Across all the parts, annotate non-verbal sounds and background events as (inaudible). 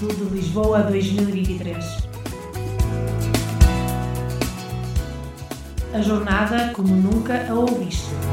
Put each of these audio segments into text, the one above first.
Juventude Lisboa 2023. A jornada como nunca a ouviste.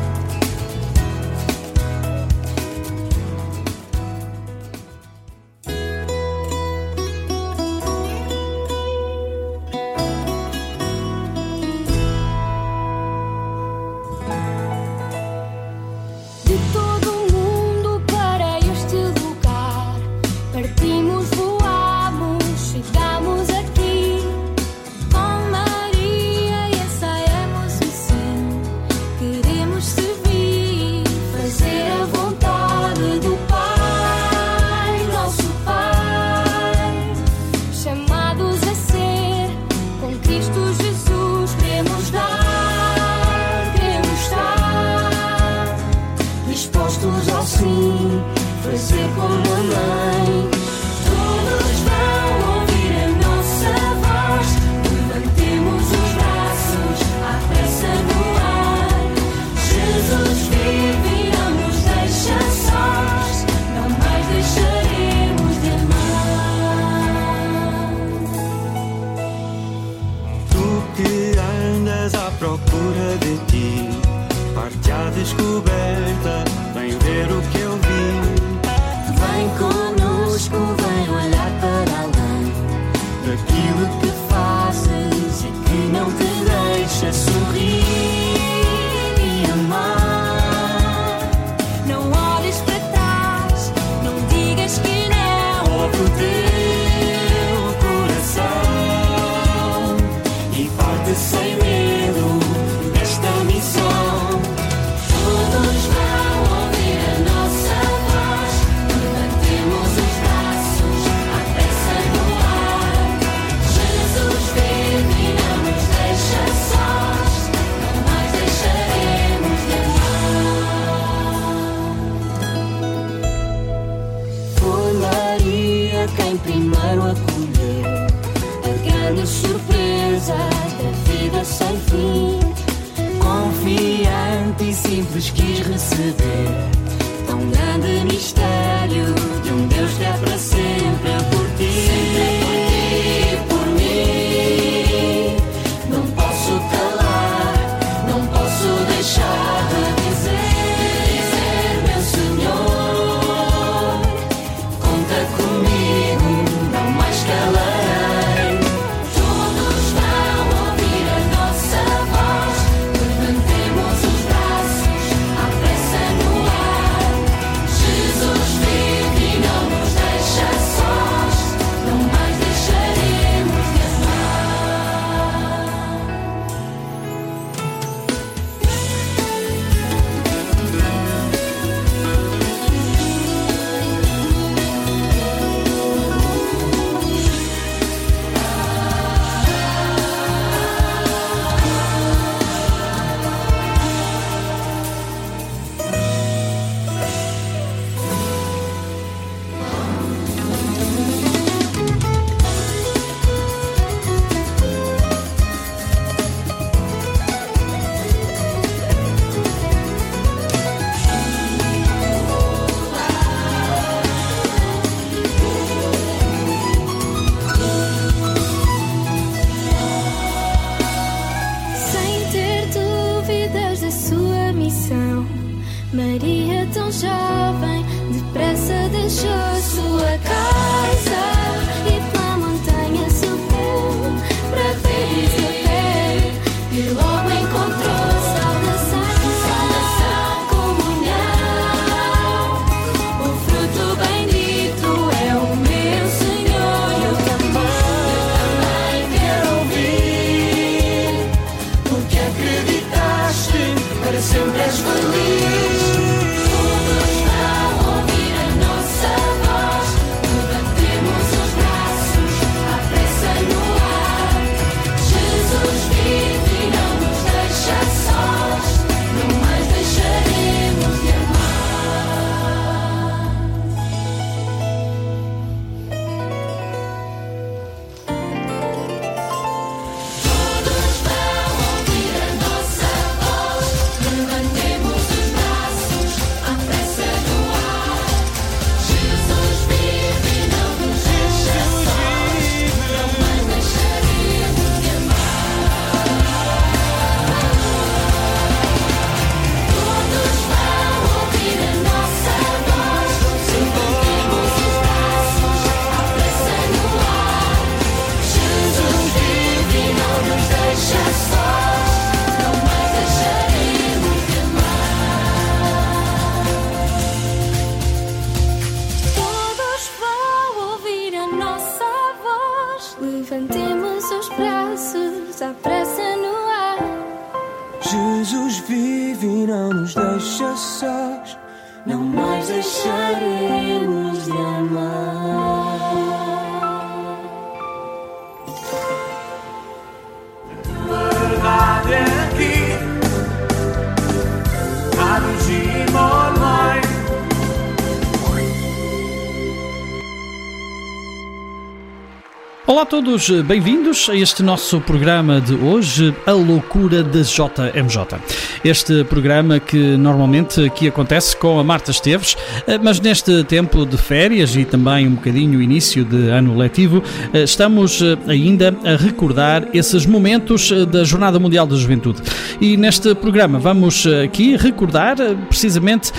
Olá a todos, bem-vindos a este nosso programa de hoje, A Loucura da JMJ. Este programa que normalmente aqui acontece com a Marta Esteves, eh, mas neste tempo de férias e também um bocadinho início de ano letivo, eh, estamos eh, ainda a recordar esses momentos da Jornada Mundial da Juventude. E neste programa vamos aqui recordar precisamente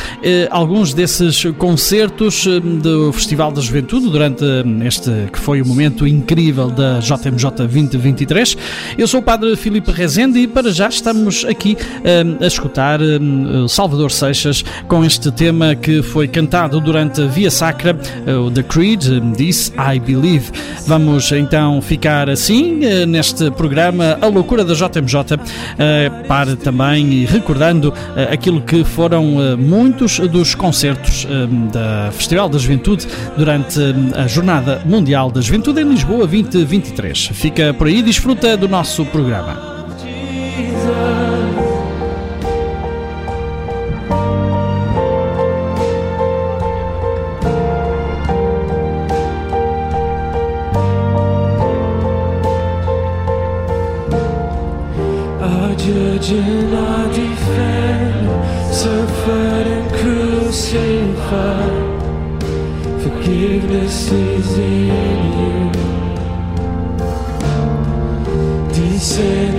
alguns desses concertos do Festival da Juventude durante este que foi o momento incrível da JMJ 2023. Eu sou o Padre Filipe Rezende e para já estamos aqui a escutar Salvador Seixas com este tema que foi cantado durante a Via Sacra, o The Creed, This I Believe. Vamos então ficar assim neste programa A Loucura da JMJ para também e recordando aquilo que foram muitos dos concertos da Festival da Juventude durante a Jornada Mundial da Juventude em Lisboa 2023. Fica por aí, desfruta do nosso programa. Crucified. Forgiveness is in you. descended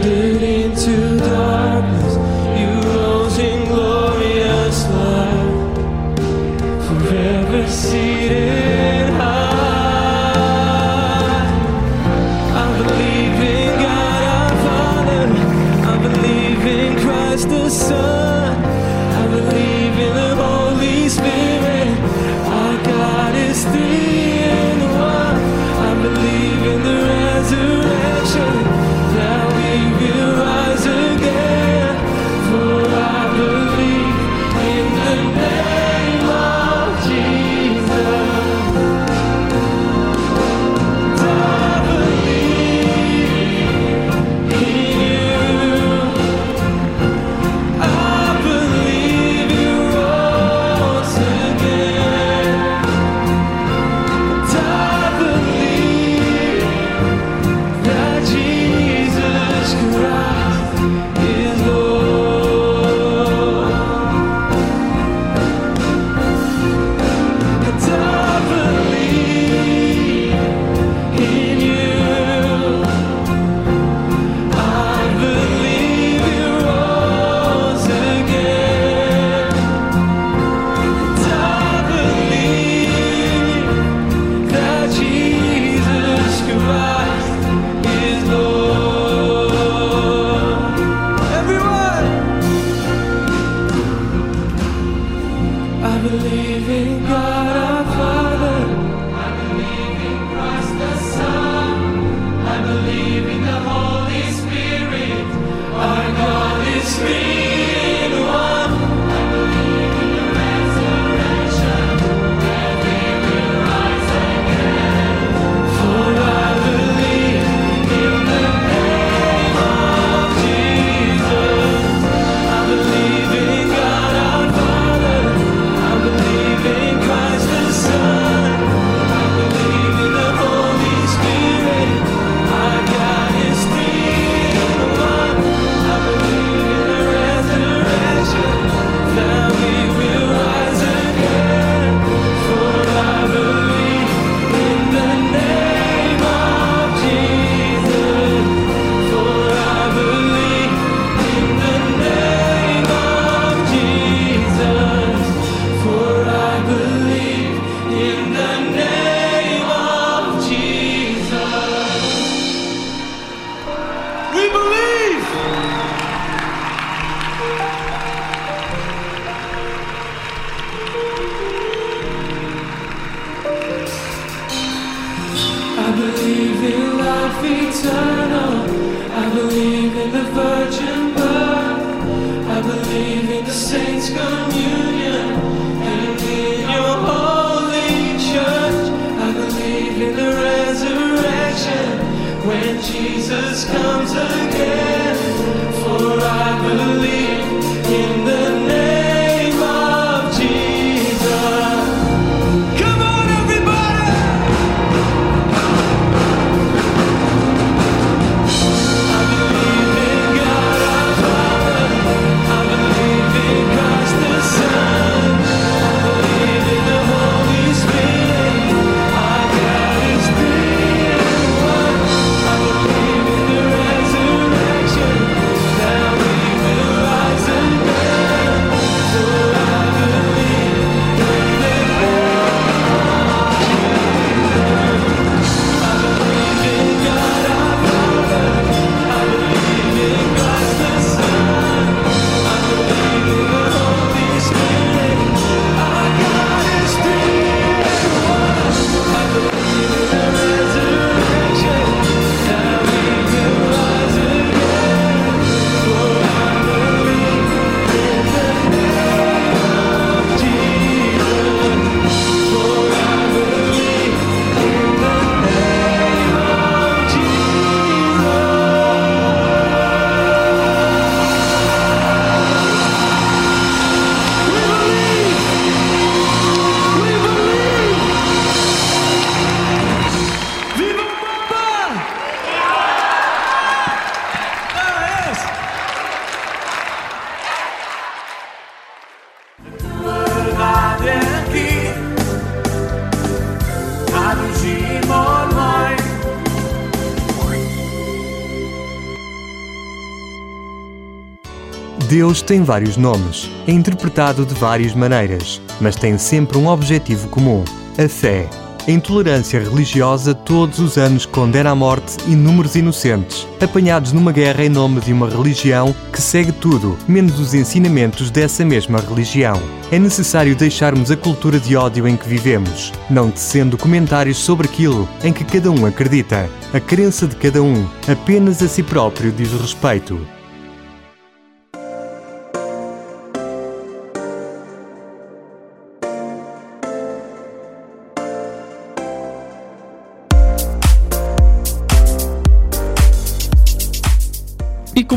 Deus tem vários nomes, é interpretado de várias maneiras, mas tem sempre um objetivo comum: a fé. A intolerância religiosa todos os anos condena à morte inúmeros inocentes, apanhados numa guerra em nome de uma religião que segue tudo, menos os ensinamentos dessa mesma religião. É necessário deixarmos a cultura de ódio em que vivemos, não tecendo comentários sobre aquilo em que cada um acredita. A crença de cada um apenas a si próprio diz respeito.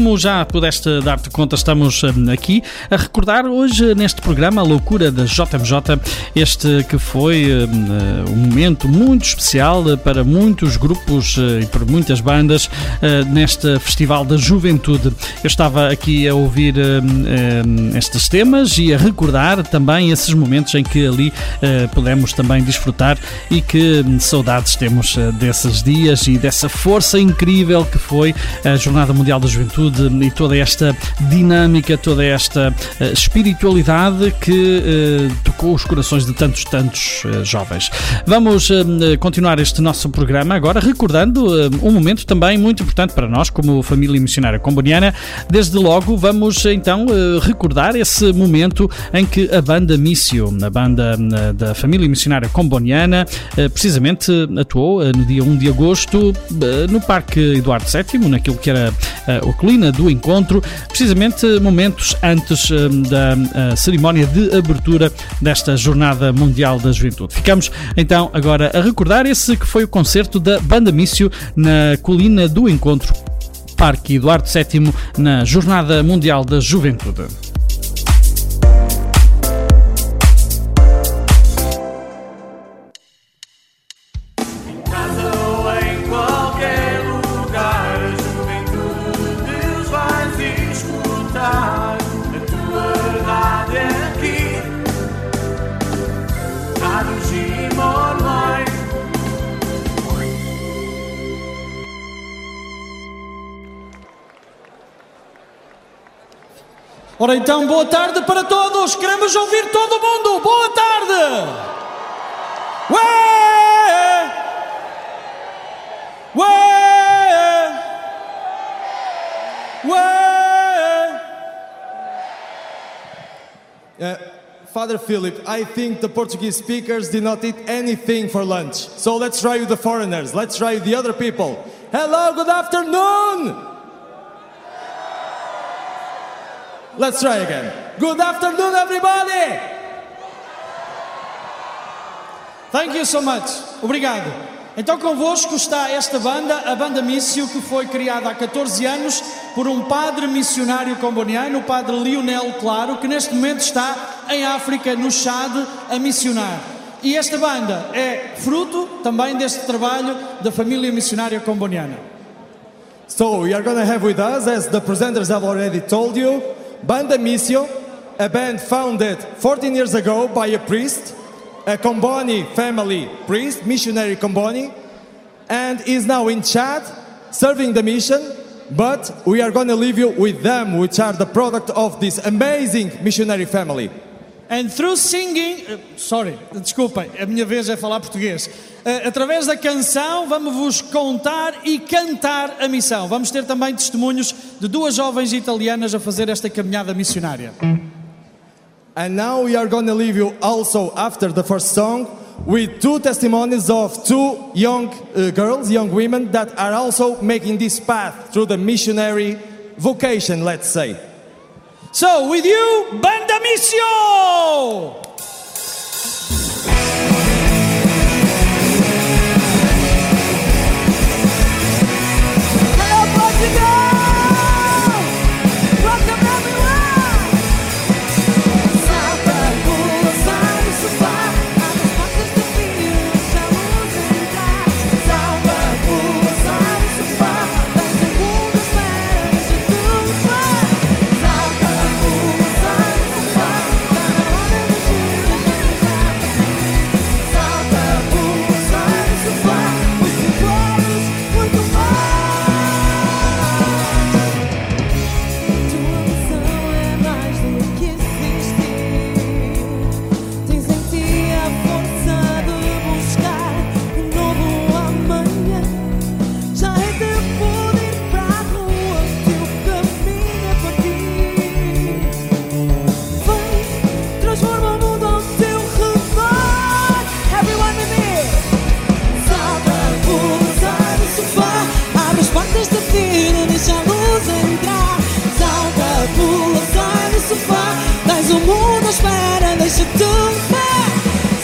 Como já pudeste dar-te conta, estamos hum, aqui a recordar hoje neste programa a loucura da JMJ, este que foi um, hum, um momento muito especial para muitos grupos eh, e para muitas bandas neste Festival da Juventude. Eu estava aqui a ouvir um, estes temas e a recordar também esses momentos em que ali pudemos também desfrutar e que saudades temos desses dias e dessa força incrível que foi a Jornada Mundial da Juventude juventude e toda esta dinâmica, toda esta uh, espiritualidade que uh, tocou os corações de tantos, tantos uh, jovens. Vamos continuar este nosso programa agora recordando um momento também muito importante para nós, como família missionária comboniana. Desde logo, vamos então recordar esse momento em que a banda Missio, a banda da família missionária comboniana, precisamente atuou no dia 1 de agosto no Parque Eduardo VII, naquilo que era o colina do encontro, precisamente momentos antes hum, da cerimónia de abertura desta Jornada Mundial da Juventude. Ficamos então agora a recordar esse que foi o concerto da Banda Mício na colina do encontro. Parque Eduardo VII na Jornada Mundial da Juventude. Ora então, boa tarde para todos. Queremos ouvir todo mundo. Boa tarde. Ué! Ué! Ué! Uh, Father Philip, I think the Portuguese speakers did not eat anything for lunch. So let's try with the foreigners. Let's try with the other people. Hello, good afternoon. Let's try again. Good afternoon, everybody. Thank you so much. Obrigado. Então convosco está esta banda, a banda Missio, que foi criada há 14 anos por um padre missionário comboniano, o padre Lionel Claro, que neste momento está em África, no Chad, a missionar. E esta banda é fruto também deste trabalho da família missionária comboniana. So we are going to have with us, as the presenters have already told you, Banda Missio, a band founded 14 years ago by a priest, a Comboni family priest, missionary Comboni, and is now in Chad serving the mission. But we are going to leave you with them, which are the product of this amazing missionary family. And through singing, uh, sorry, desculpem, a minha vez é falar português. Uh, através da canção, vamos vos contar e cantar a missão. Vamos ter também testemunhos de duas jovens italianas a fazer esta caminhada missionária. And now we are going to leave you also after the first song with two testimonies of two young uh, girls, young women that are also making this path through the missionary vocation, let's say. So, with you, Banda Missio!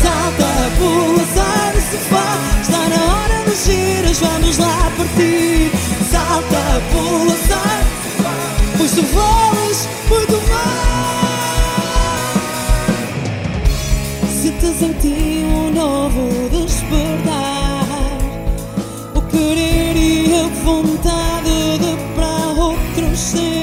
Salta, pula, sai do sofá. Está na hora dos giros, vamos lá partir. Salta, pula, sai. Pois tu voas muito mal. Sintas em ti um novo despertar. O querer e a vontade de para o crescer.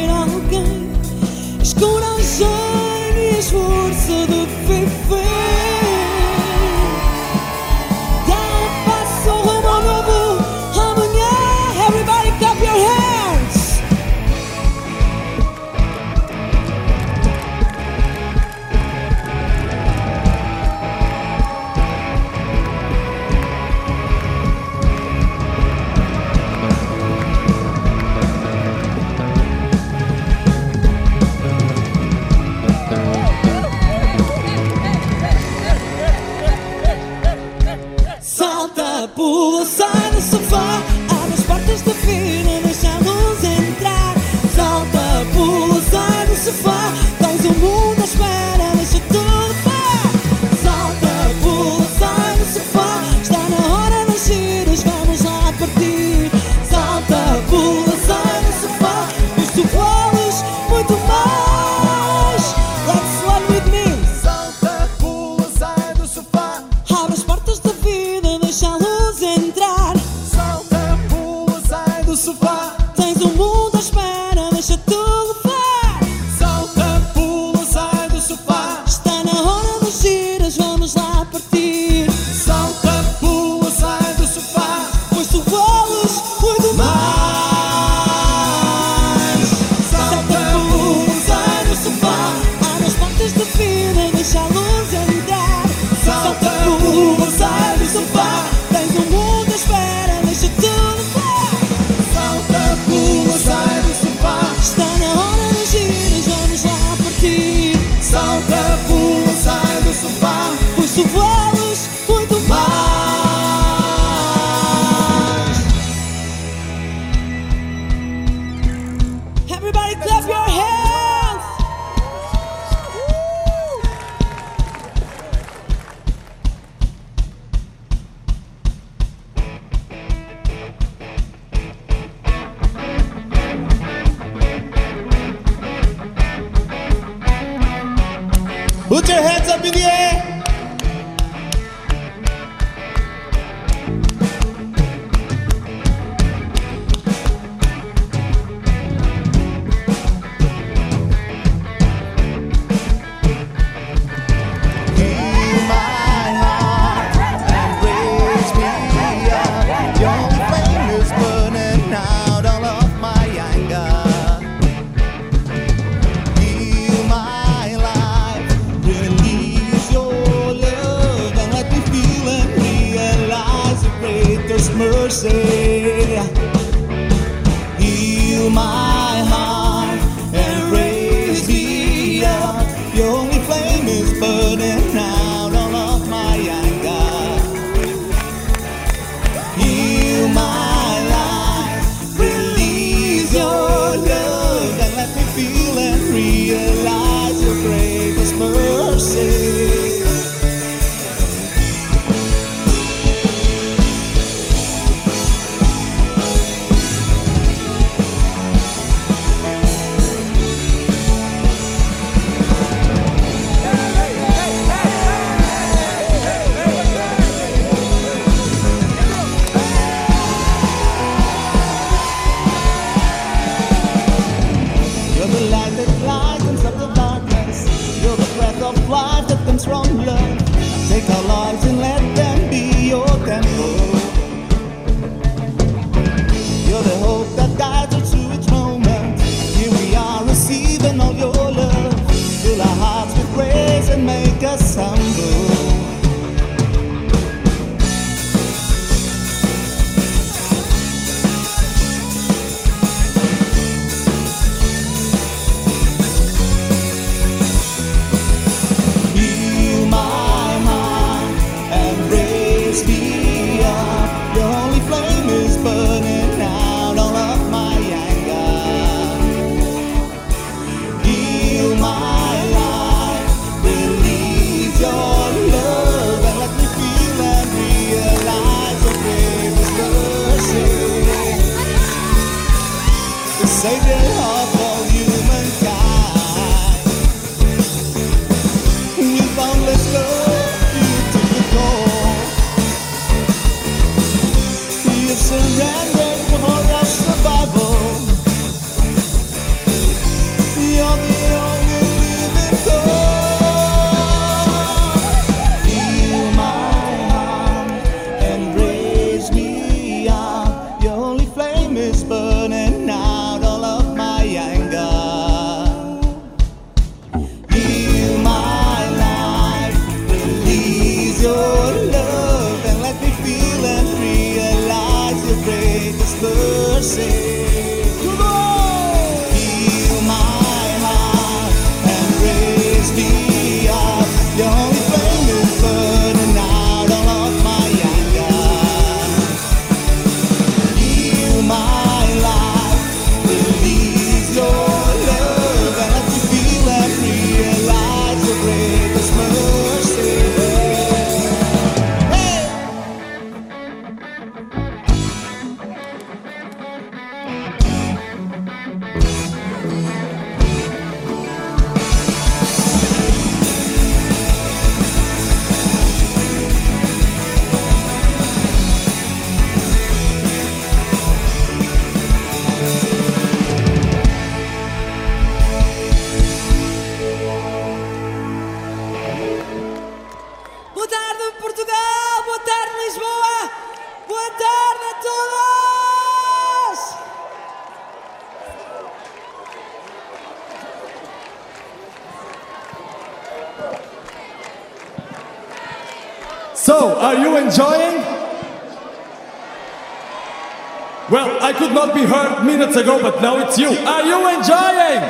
Minutes ago, but now it's you. Are you enjoying?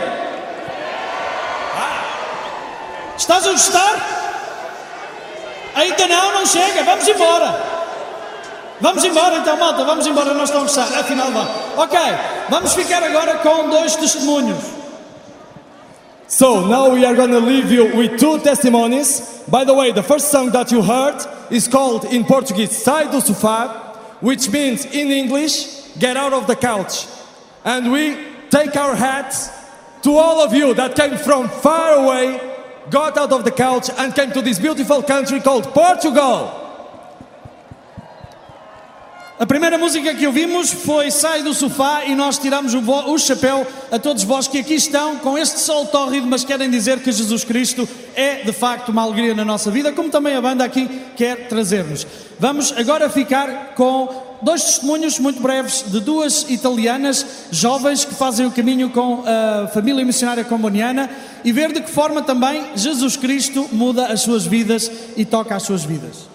Estás a gostar? Ainda não, não chega, vamos embora. Vamos embora então, malta, vamos embora, nós estamos a gostar, afinal vamos. Ok, vamos ficar agora com dois testemunhos. So, now we are gonna leave you with two testimonies. By the way, the first song that you heard is called in Portuguese Sai do Sofá, which means in English, get out of the couch. And we take our hats to all of you that came from far away, got out of the couch, and came to this beautiful country called Portugal. A primeira música que ouvimos foi Sai do Sofá e nós tiramos o, o chapéu a todos vós que aqui estão com este sol tórrido, mas querem dizer que Jesus Cristo é de facto uma alegria na nossa vida, como também a banda aqui quer trazer-nos. Vamos agora ficar com dois testemunhos muito breves de duas italianas jovens que fazem o caminho com a família missionária comboniana e ver de que forma também Jesus Cristo muda as suas vidas e toca as suas vidas.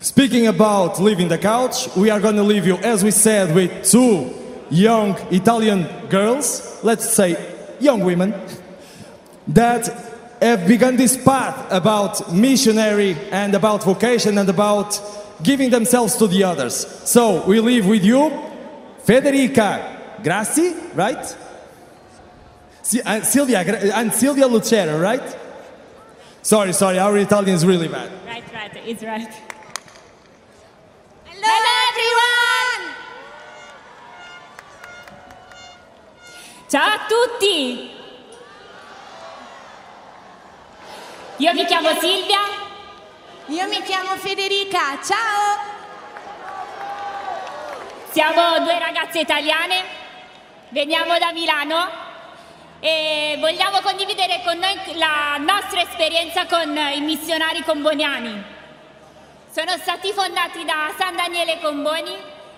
Speaking about leaving the couch, we are going to leave you, as we said, with two young Italian girls, let's say young women, that have begun this path about missionary and about vocation and about giving themselves to the others. So we leave with you Federica Grassi, right? And Silvia Gra- and Silvia Lucero, right? Sorry, sorry, our Italian is really bad. Right, right, it's right. Hello, everyone! Ciao a tutti! Io mi chiamo Silvia. Io mi chiamo Federica, ciao! Siamo due ragazze italiane, veniamo da Milano e vogliamo condividere con noi la nostra esperienza con i missionari comboniani. Sono stati fondati da San Daniele Comboni,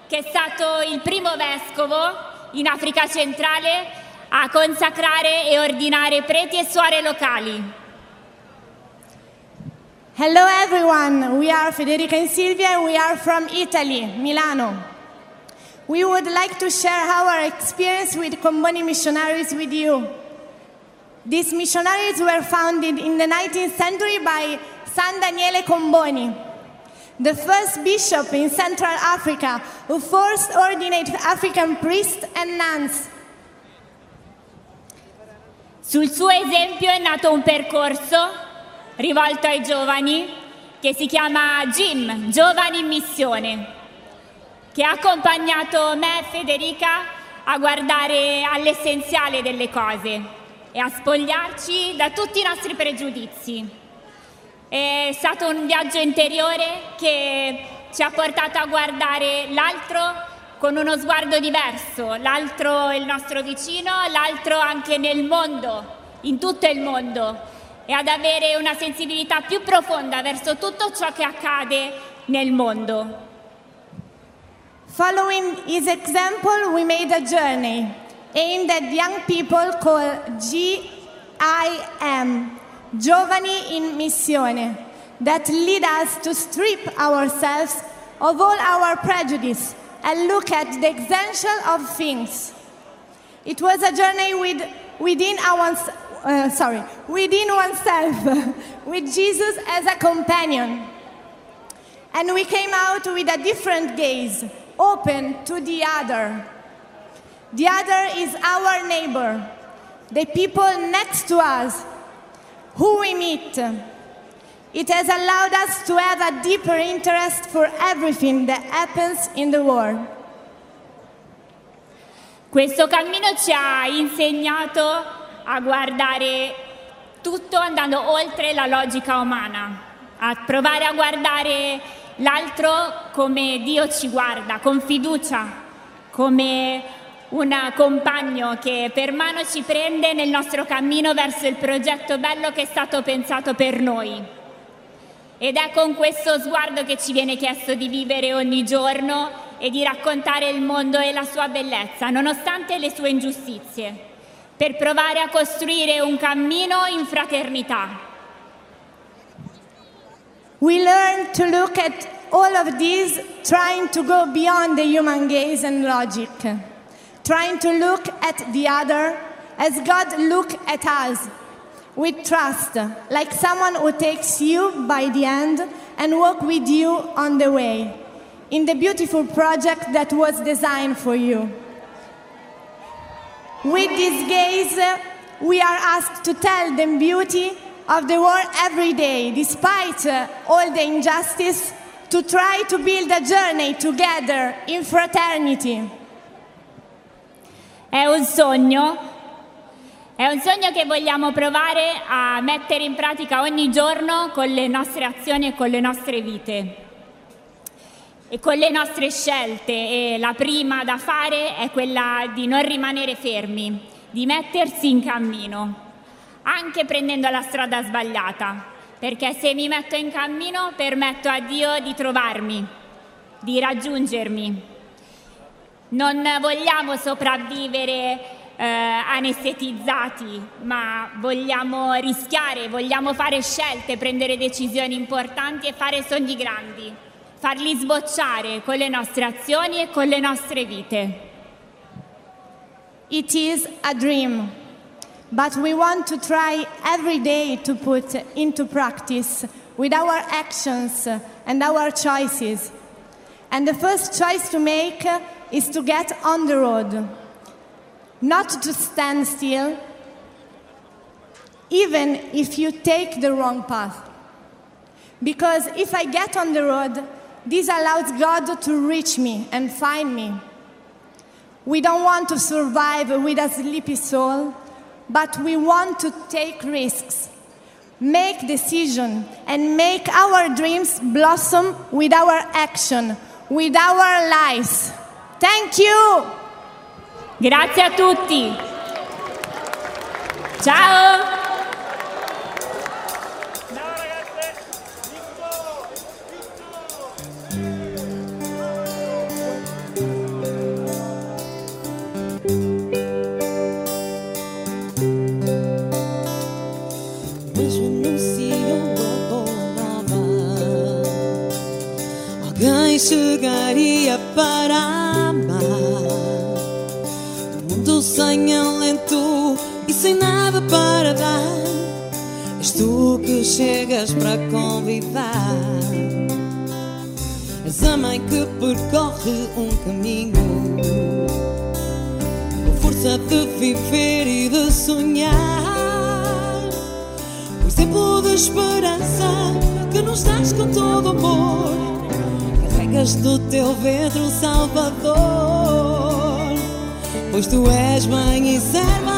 che è stato il primo vescovo in Africa centrale a consacrare e ordinare preti e suore locali. Hello everyone, we are Federica and Silvia and we are from Italy, Milano. We would like to share our experience with Comboni missionaries with you. These missionaries were founded in the 19th century by San Daniele Comboni, the first bishop in Central Africa who first ordained African priests and nuns. Sul suo esempio è nato un percorso rivolto ai giovani che si chiama GIM, Giovani in Missione, che ha accompagnato me e Federica a guardare all'essenziale delle cose e a spogliarci da tutti i nostri pregiudizi. È stato un viaggio interiore che ci ha portato a guardare l'altro con uno sguardo diverso, l'altro è il nostro vicino, l'altro anche nel mondo, in tutto il mondo, e ad avere una sensibilità più profonda verso tutto ciò che accade nel mondo. Following his example, we made a journey aimed at young people called GIM, Giovani in Missione, that lead us to strip ourselves of all our prejudice and look at the essential of things. It was a journey with, within our, uh, sorry, within oneself, (laughs) with Jesus as a companion. And we came out with a different gaze, open to the other. The other is our neighbor, the people next to us, who we meet. It has allowed us to have a deeper interest for everything that happens in the world. Questo cammino ci ha insegnato a guardare tutto andando oltre la logica umana, a provare a guardare l'altro come Dio ci guarda, con fiducia, come un compagno che per mano ci prende nel nostro cammino verso il progetto bello che è stato pensato per noi. Ed è con questo sguardo che ci viene chiesto di vivere ogni giorno e di raccontare il mondo e la sua bellezza, nonostante le sue ingiustizie, per provare a costruire un cammino in fraternità. We learn to look at all of these trying to go beyond the human gaze and logic, trying to look at the other as God look at us with trust, like someone who takes you by the hand and walk with you on the way in the beautiful project that was designed for you. With this gaze, we are asked to tell the beauty of the world every day, despite uh, all the injustice, to try to build a journey together in fraternity. È un sogno, è un sogno che vogliamo provare a mettere in pratica ogni giorno con le nostre azioni e con le nostre vite e con le nostre scelte e la prima da fare è quella di non rimanere fermi, di mettersi in cammino, anche prendendo la strada sbagliata, perché se mi metto in cammino permetto a Dio di trovarmi, di raggiungermi. Non vogliamo sopravvivere eh, anestetizzati, ma vogliamo rischiare, vogliamo fare scelte, prendere decisioni importanti e fare sogni grandi farli sbocciare con le nostre azioni e con le nostre vite. It is a dream, but we want to try every day to put into practice with our actions and our choices. And the first choice to make is to get on the road, not to stand still, even if you take the wrong path. Because if I get on the road, this allows God to reach me and find me. We don't want to survive with a sleepy soul, but we want to take risks, make decisions, and make our dreams blossom with our action, with our lives. Thank you! Grazie a tutti! Ciao! Chegaria para amar. O mundo sem alento e sem nada para dar. És tu que chegas para convidar. És a mãe que percorre um caminho. Com força de viver e de sonhar. O exemplo de esperança que nos dás com todo amor. Carregas do teu ventre Salvador. pois tu és mãe e serva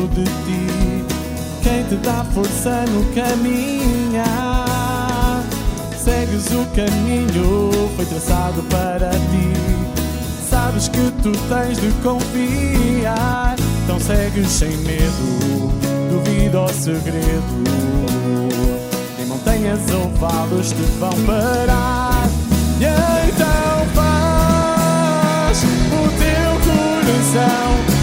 junto de ti, quem te dá força no caminhar. Segues o caminho, foi traçado para ti. Sabes que tu tens de confiar, então segues sem medo, duvida ao segredo. Nem montanhas ou vales te vão parar. E então faz o teu coração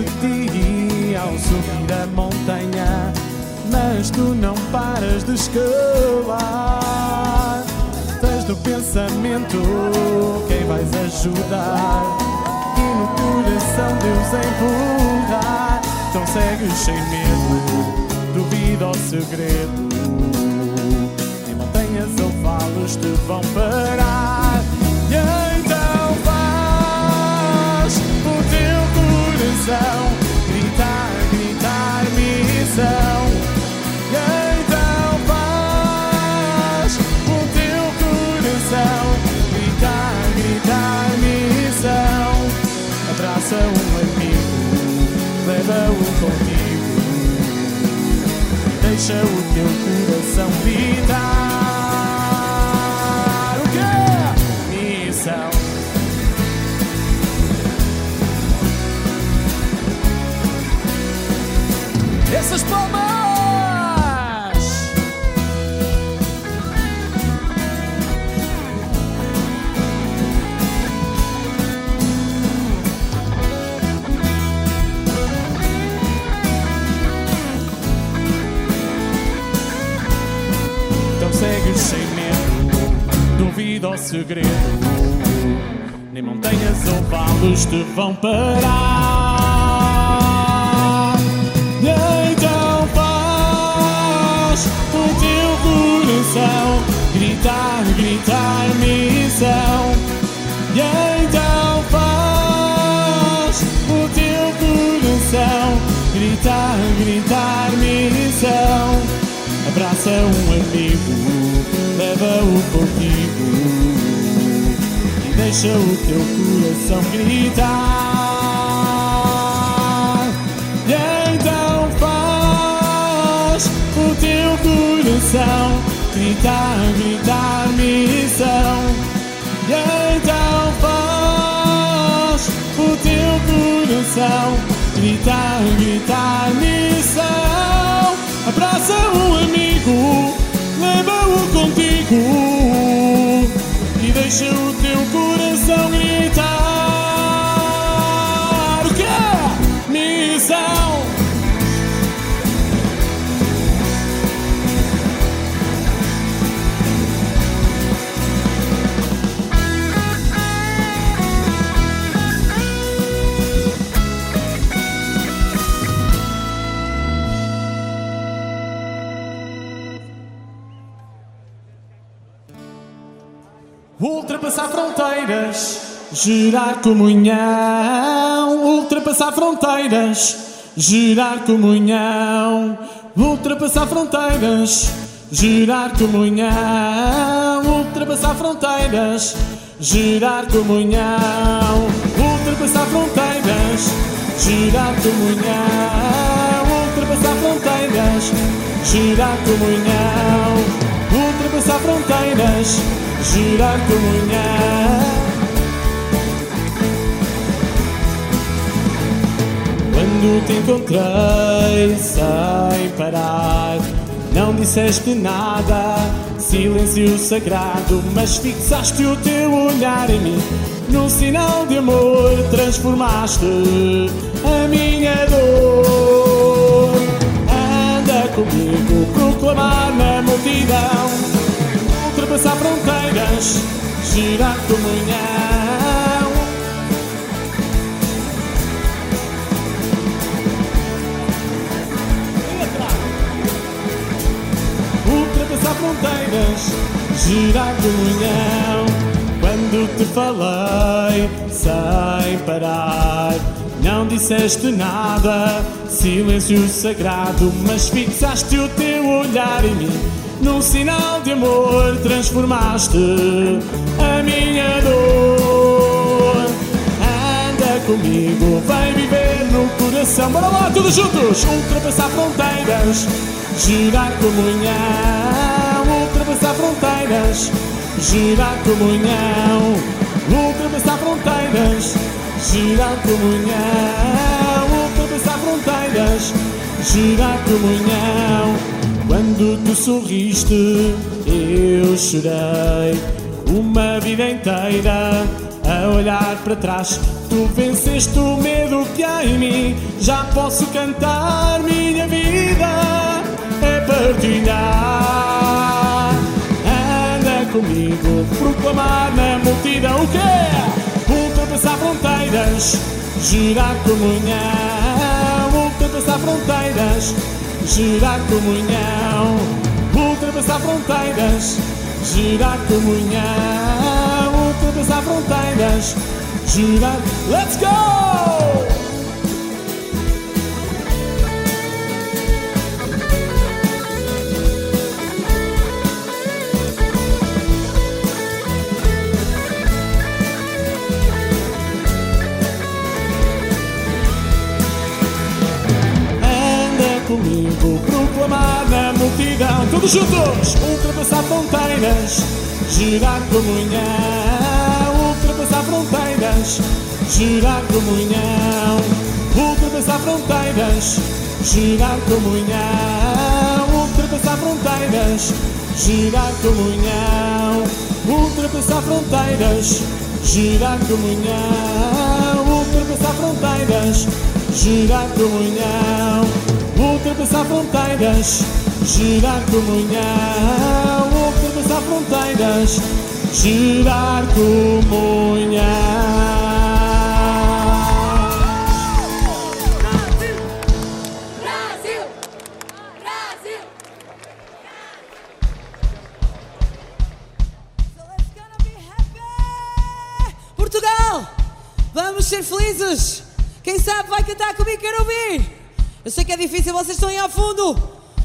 de ti ao subir a montanha, mas tu não paras de escalar. Tens no pensamento quem vais ajudar e no coração Deus empurrar. Então segues sem medo, duvida ao segredo. Nem montanhas ou vales te vão parar. Abraça um amigo, leva-o contigo. Deixa o teu coração gritar. O quê? Missão. palmas! Duvida ao segredo. Nem montanhas ou valos te vão parar. E então faz o teu coração gritar, gritar missão. E então faz o teu coração gritar, gritar missão. Abraça um amigo, leva-o e deixa o teu coração gritar. E então faz o teu coração gritar, gritar missão. E então faz o teu coração gritar, gritar missão. Abraça um amigo, leva-o contigo e deixa o teu coração Ultrapassar fronteiras, gerar comunhão. Ultrapassar fronteiras, gerar comunhão. Ultrapassar fronteiras, gerar comunhão. Ultrapassar fronteiras, gerar comunhão. Ultrapassar fronteiras, gerar comunhão. Ultrapassar fronteiras, gerar comunhão. Ultrapassar fronteiras, comunhão. Quando te encontrei sem parar, não disseste nada, silêncio sagrado, mas fixaste o teu olhar em mim. Num sinal de amor, transformaste a minha dor. Anda comigo, proclamar na multidão, ultrapassar fronteiras, gerar comunhão. ultrapassar fronteiras, gerar comunhão. Quando te falei sem parar, não disseste nada, silêncio sagrado, mas fixaste o teu olhar em mim. Num sinal de amor, transformaste a minha dor. Anda comigo, vem viver no coração. Bora lá, todos juntos! Ultrapassar fronteiras, gerar comunhão. Ultrapassar fronteiras, gerar comunhão. Ultrapassar fronteiras, gerar comunhão. Ultrapassar fronteiras, gerar comunhão. Quando tu sorriste, eu chorei uma vida inteira a olhar para trás. Tu venceste o medo que há em mim. Já posso cantar minha vida, é partilhar. Anda comigo, proclamar na multidão o que é? Ultrapassar fronteiras, gerar comunhão. Ultrapassar fronteiras, gerar comunhão. Ultrapassar fronteiras, gerar comunhão. Ultrapassar fronteiras, gerar. Let's go! Comigo, proclamar na multidão, todos juntos, ultrapassar fronteiras, gerar comunhão, ultrapassar fronteiras, gerar comunhão, ultrapassar fronteiras, girar comunhão, ultrapassar fronteiras, girar comunhão, ultrapassar fronteiras, girar comunhão, ultrapassar fronteiras, comunhão, ultrapassar fronteiras, girar comunhão, ultrapassar fronteiras, girar comunhão. Brasil! Brasil! Portugal! Vamos ser felizes! Quem sabe vai cantar comigo, quero ouvir! Eu sei que é difícil, vocês estão aí ao fundo!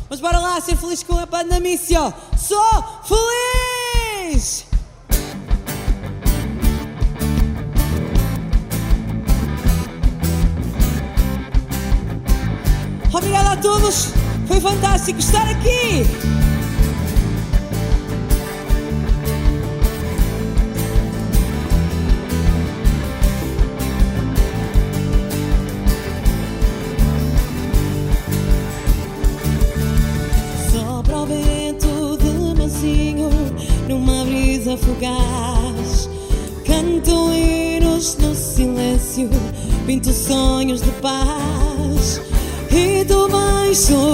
Mas bora lá ser felizes com a pandemícia! Sou feliz! Obrigada a todos! Foi fantástico estar aqui! Tu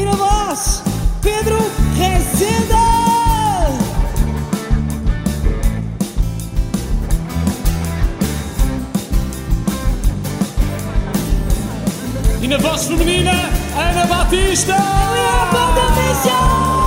E na voz, Pedro Rezenda. E na voz feminina, Ana Batista. Ana Batista.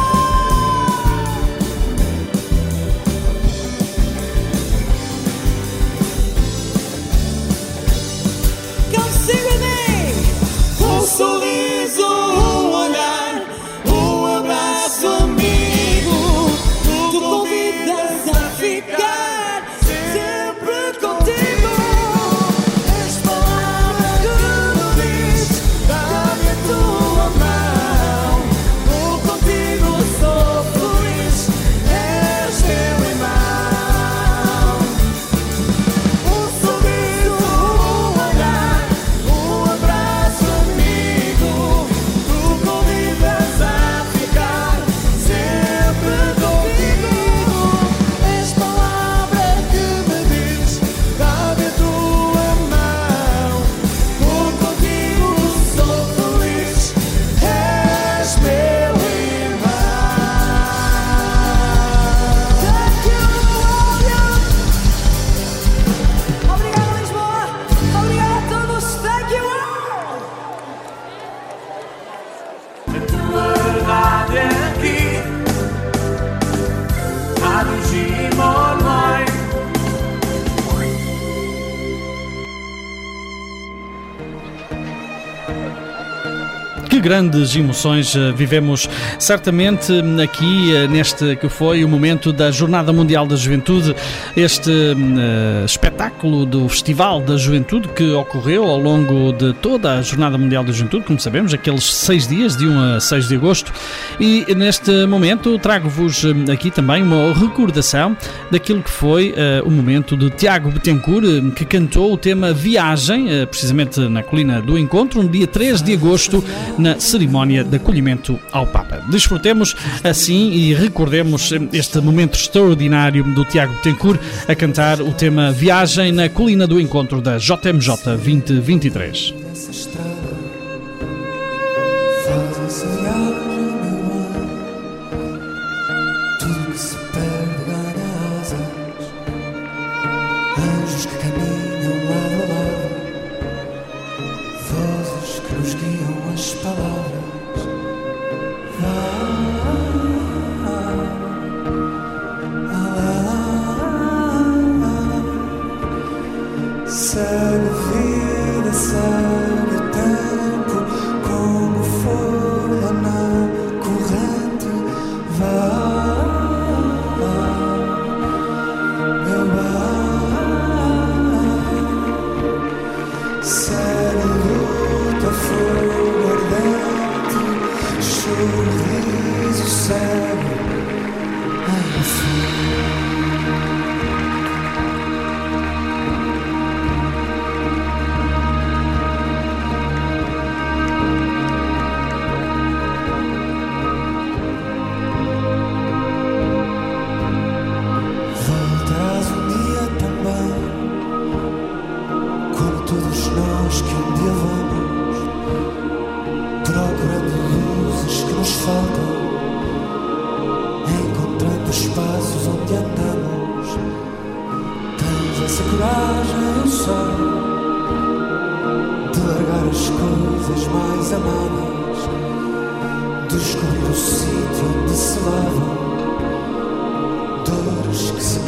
Grandes emoções eh, vivemos certamente hum, aqui eh, neste que foi o momento da Jornada Mundial da Juventude, este eh, espetáculo do Festival da Juventude que ocorreu ao longo de toda a Jornada Mundial da Juventude, como sabemos, aqueles seis dias, de 1 a 6 de agosto. E neste momento trago-vos hum, aqui também uma recordação daquilo que foi eh, o momento de Tiago Betancourt, que cantou o tema Viagem, eh, precisamente na Colina do Encontro, no dia 3 de agosto, na cerimónia de acolhimento ao Papa. Desfrutemos assim e recordemos este momento extraordinário do Tiago Betancourt a cantar o tema Viagem na Colina do Encontro da JMJ 2023.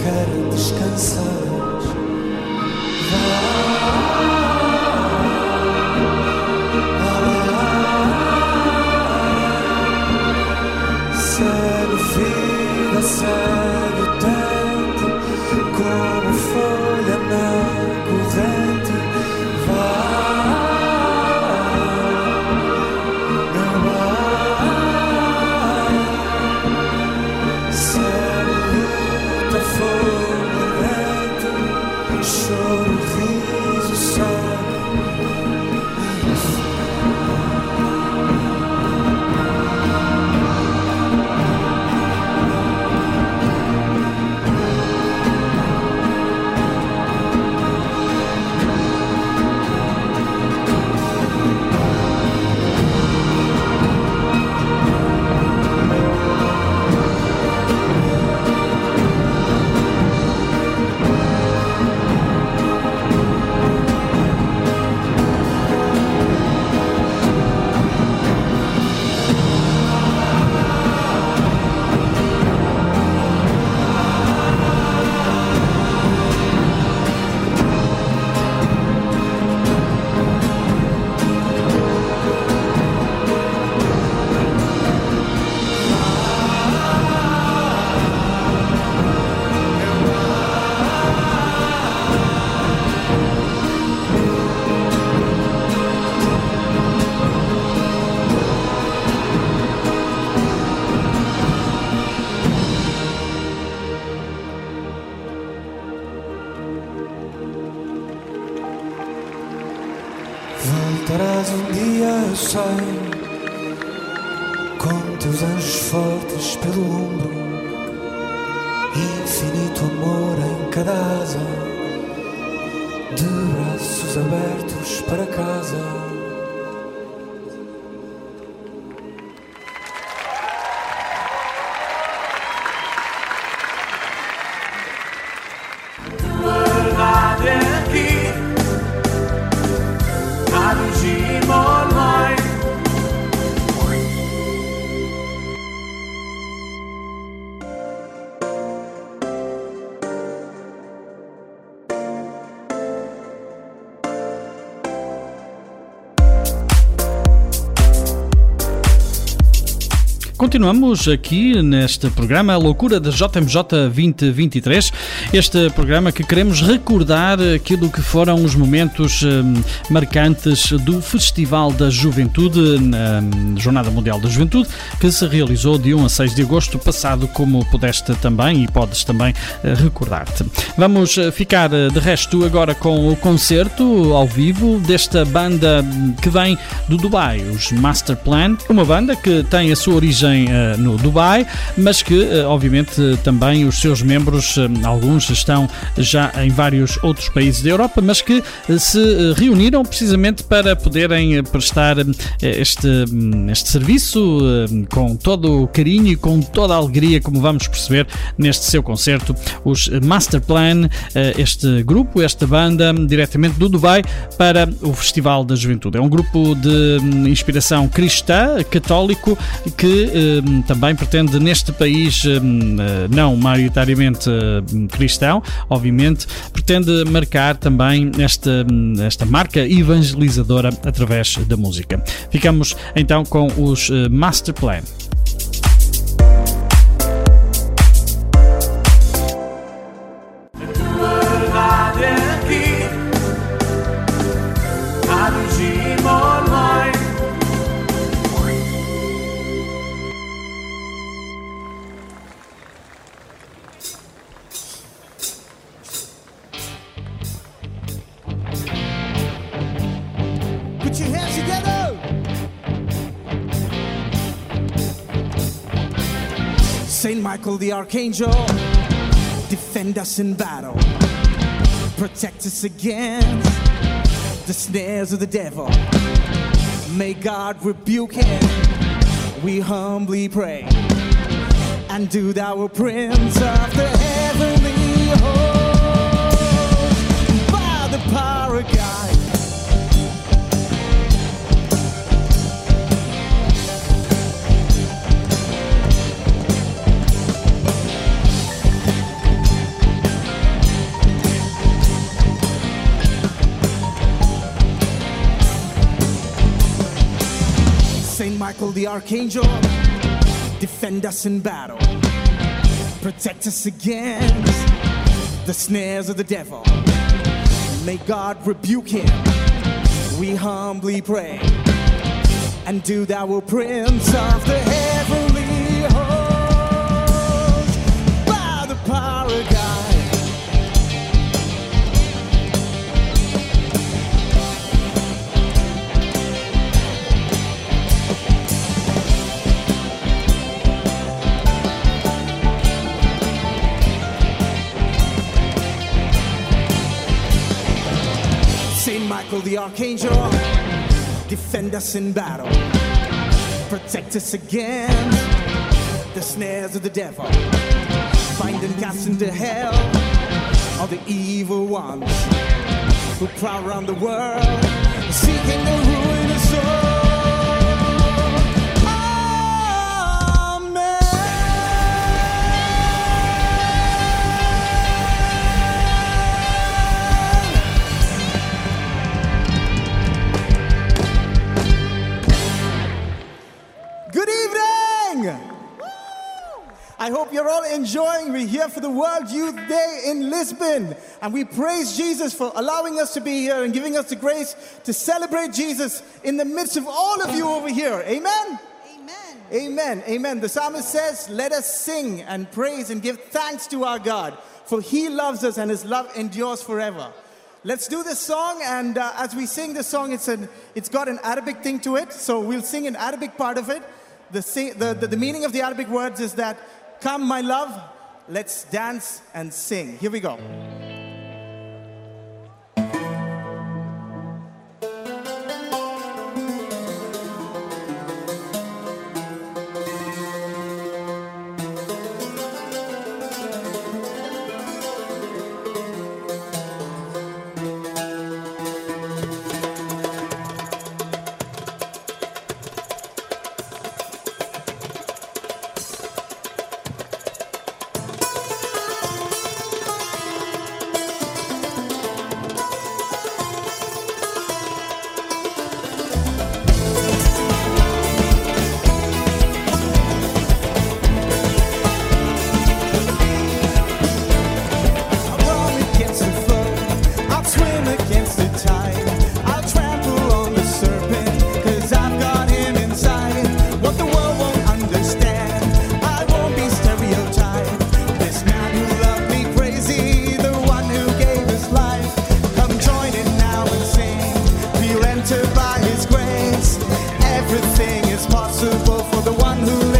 Dores que Continuamos aqui neste programa A Loucura da JMJ 2023. Este programa que queremos recordar aquilo que foram os momentos hum, marcantes do Festival da Juventude, na hum, Jornada Mundial da Juventude, que se realizou de 1 a 6 de agosto passado, como pudeste também e podes também eh, recordar-te. Vamos eh, ficar eh, de resto agora com o concerto ao vivo desta banda hum, que vem do Dubai, os Master Plan, uma banda que tem a sua origem no Dubai, mas que obviamente também os seus membros, alguns estão já em vários outros países da Europa, mas que eh, se eh, reuniram precisamente para poderem eh, prestar este, hum, este serviço eh, com todo o carinho e com toda a alegria, como vamos perceber neste seu concerto, os Master Plan, eh, este grupo, esta banda, diretamente do Dubai para o Festival da Juventude. É um grupo de hum, inspiração cristã, católico, que hum, também pretende neste país, hum, não maioritariamente hum, cristão, obviamente, pretende marcar também esta, esta marca evangelizadora através da música. Ficamos então com os eh, Master Plan. Michael the Archangel, defend us in battle, protect us against the snares of the devil. May God rebuke him, we humbly pray. And do thou, Prince of the heavenly host, Michael the Archangel, defend us in battle, protect us against the snares of the devil. May God rebuke him, we humbly pray. And do thou, O Prince of the Michael the Archangel, defend us in battle, protect us against the snares of the devil, bind and cast into hell all the evil ones who prowl around the world, seeking the ruin I hope you're all enjoying. We're here for the World Youth Day in Lisbon. And we praise Jesus for allowing us to be here and giving us the grace to celebrate Jesus in the midst of all of you over here. Amen? Amen. Amen. Amen. The psalmist says, Let us sing and praise and give thanks to our God, for he loves us and his love endures forever. Let's do this song, and uh, as we sing this song, it's, an, it's got an Arabic thing to it, so we'll sing an Arabic part of it. The, the, the, the meaning of the Arabic words is that Come, my love, let's dance and sing. Here we go. the one who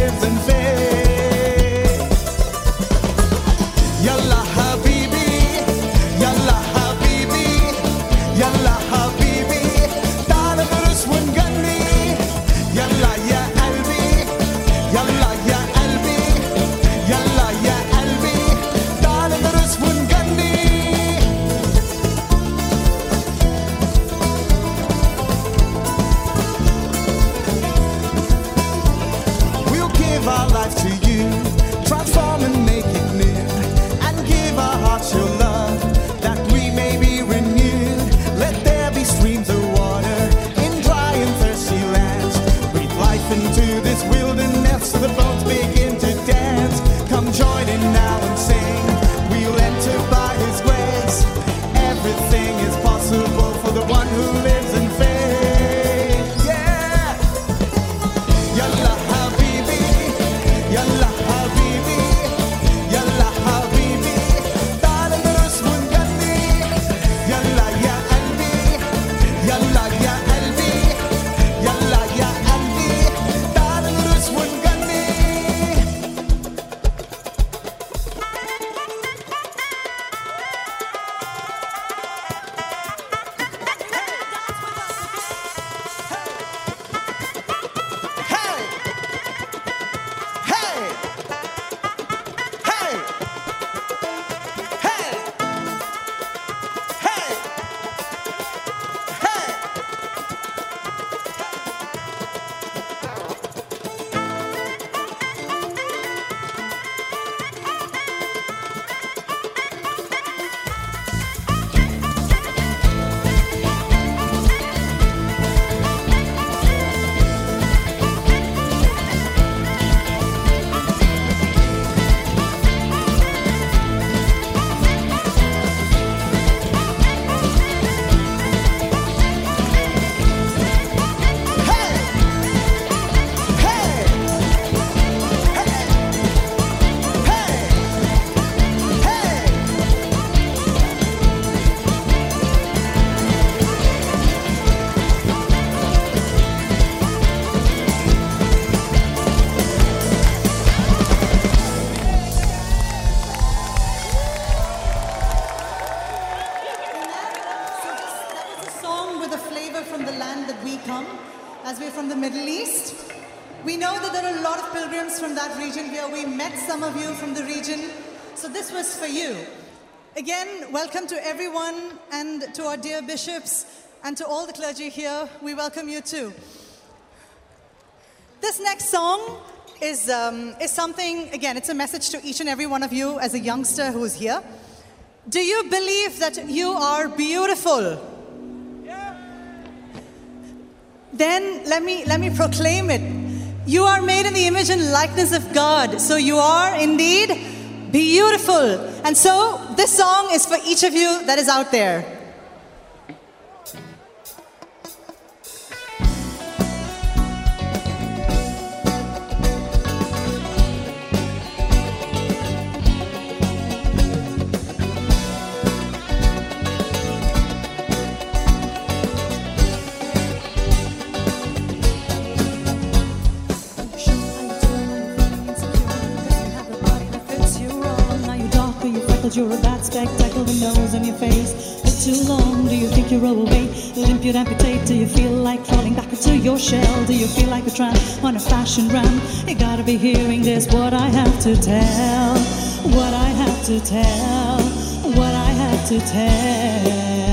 to our dear bishops and to all the clergy here, we welcome you too. This next song is, um, is something, again, it's a message to each and every one of you as a youngster who is here. Do you believe that you are beautiful? Then let me, let me proclaim it. You are made in the image and likeness of God, so you are indeed beautiful. And so this song is for each of you that is out there. You gotta be hearing this, what I have to tell. What I have to tell. What I have to tell.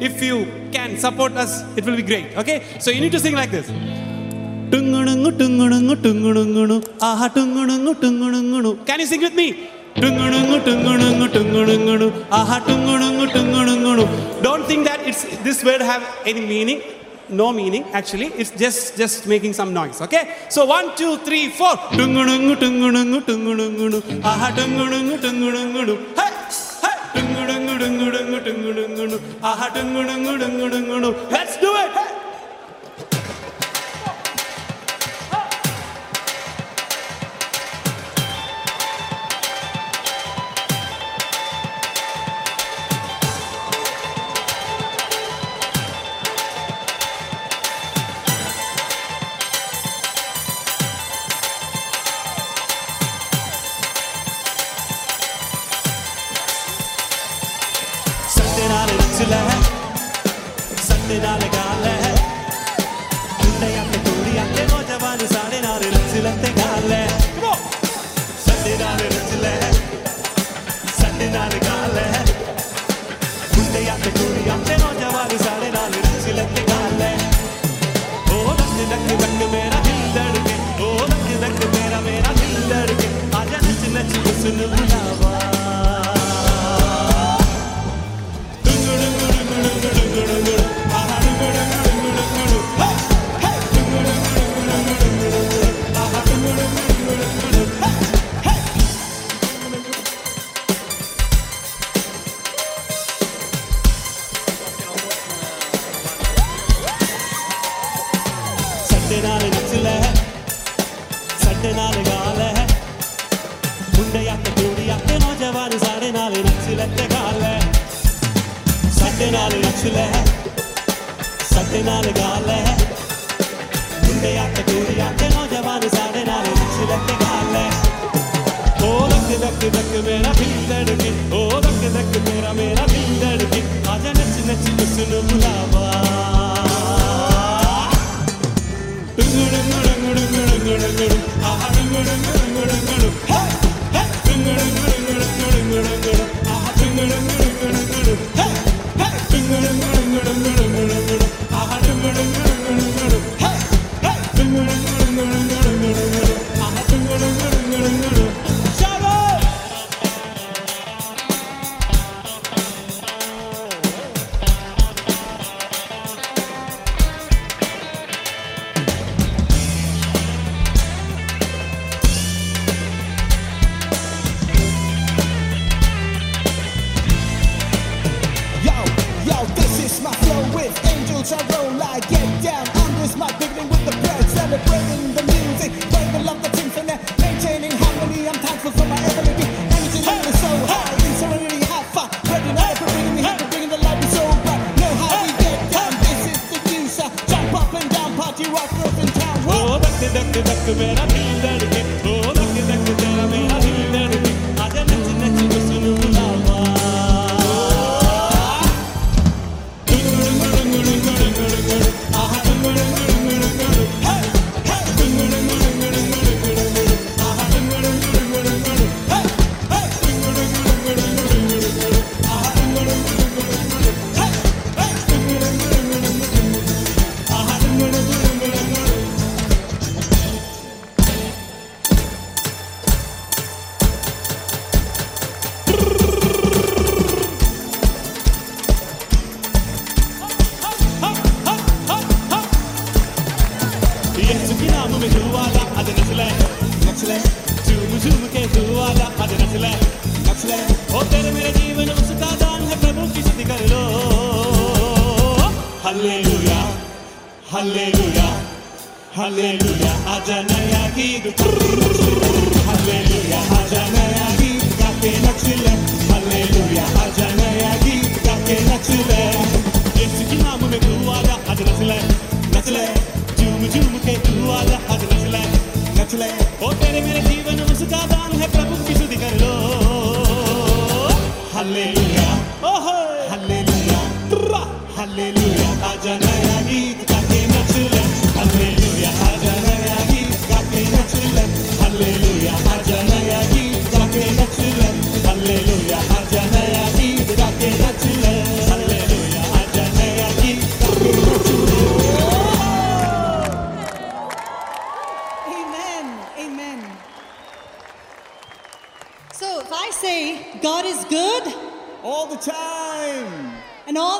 if you can support us, it will be great. Okay? So you need to sing like this. Can you sing with me? Don't think that it's this word have any meaning. No meaning actually. It's just just making some noise. Okay. So one, two, three, four. അഹടുങ്ങുടുങ്ങുടുങ്ങുടുങ്ങുടു ഹേ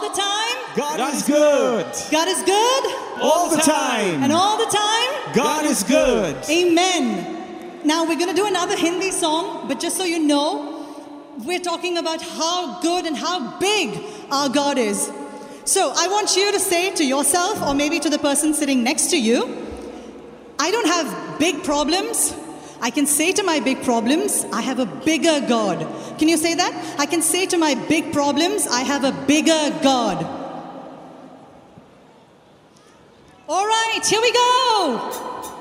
the time. God, God is, good. good. God is good. All the time. And all the time. God is good. Amen. Now we're going to do another Hindi song, but just so you know, we're talking about how good and how big our God is. So I want you to say to yourself, or maybe to the person sitting next to you, I don't have big problems. I can say to my big problems, I have a bigger God. Can you say that? I can say to my big problems, I have a bigger God. All right, here we go.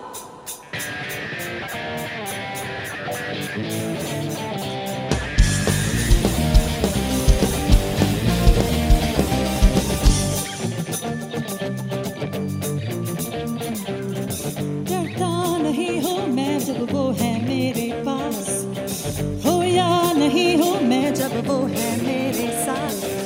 जब वो है मेरे पास। हो या नहीं हो, मैं जब वो है मेरे साथ।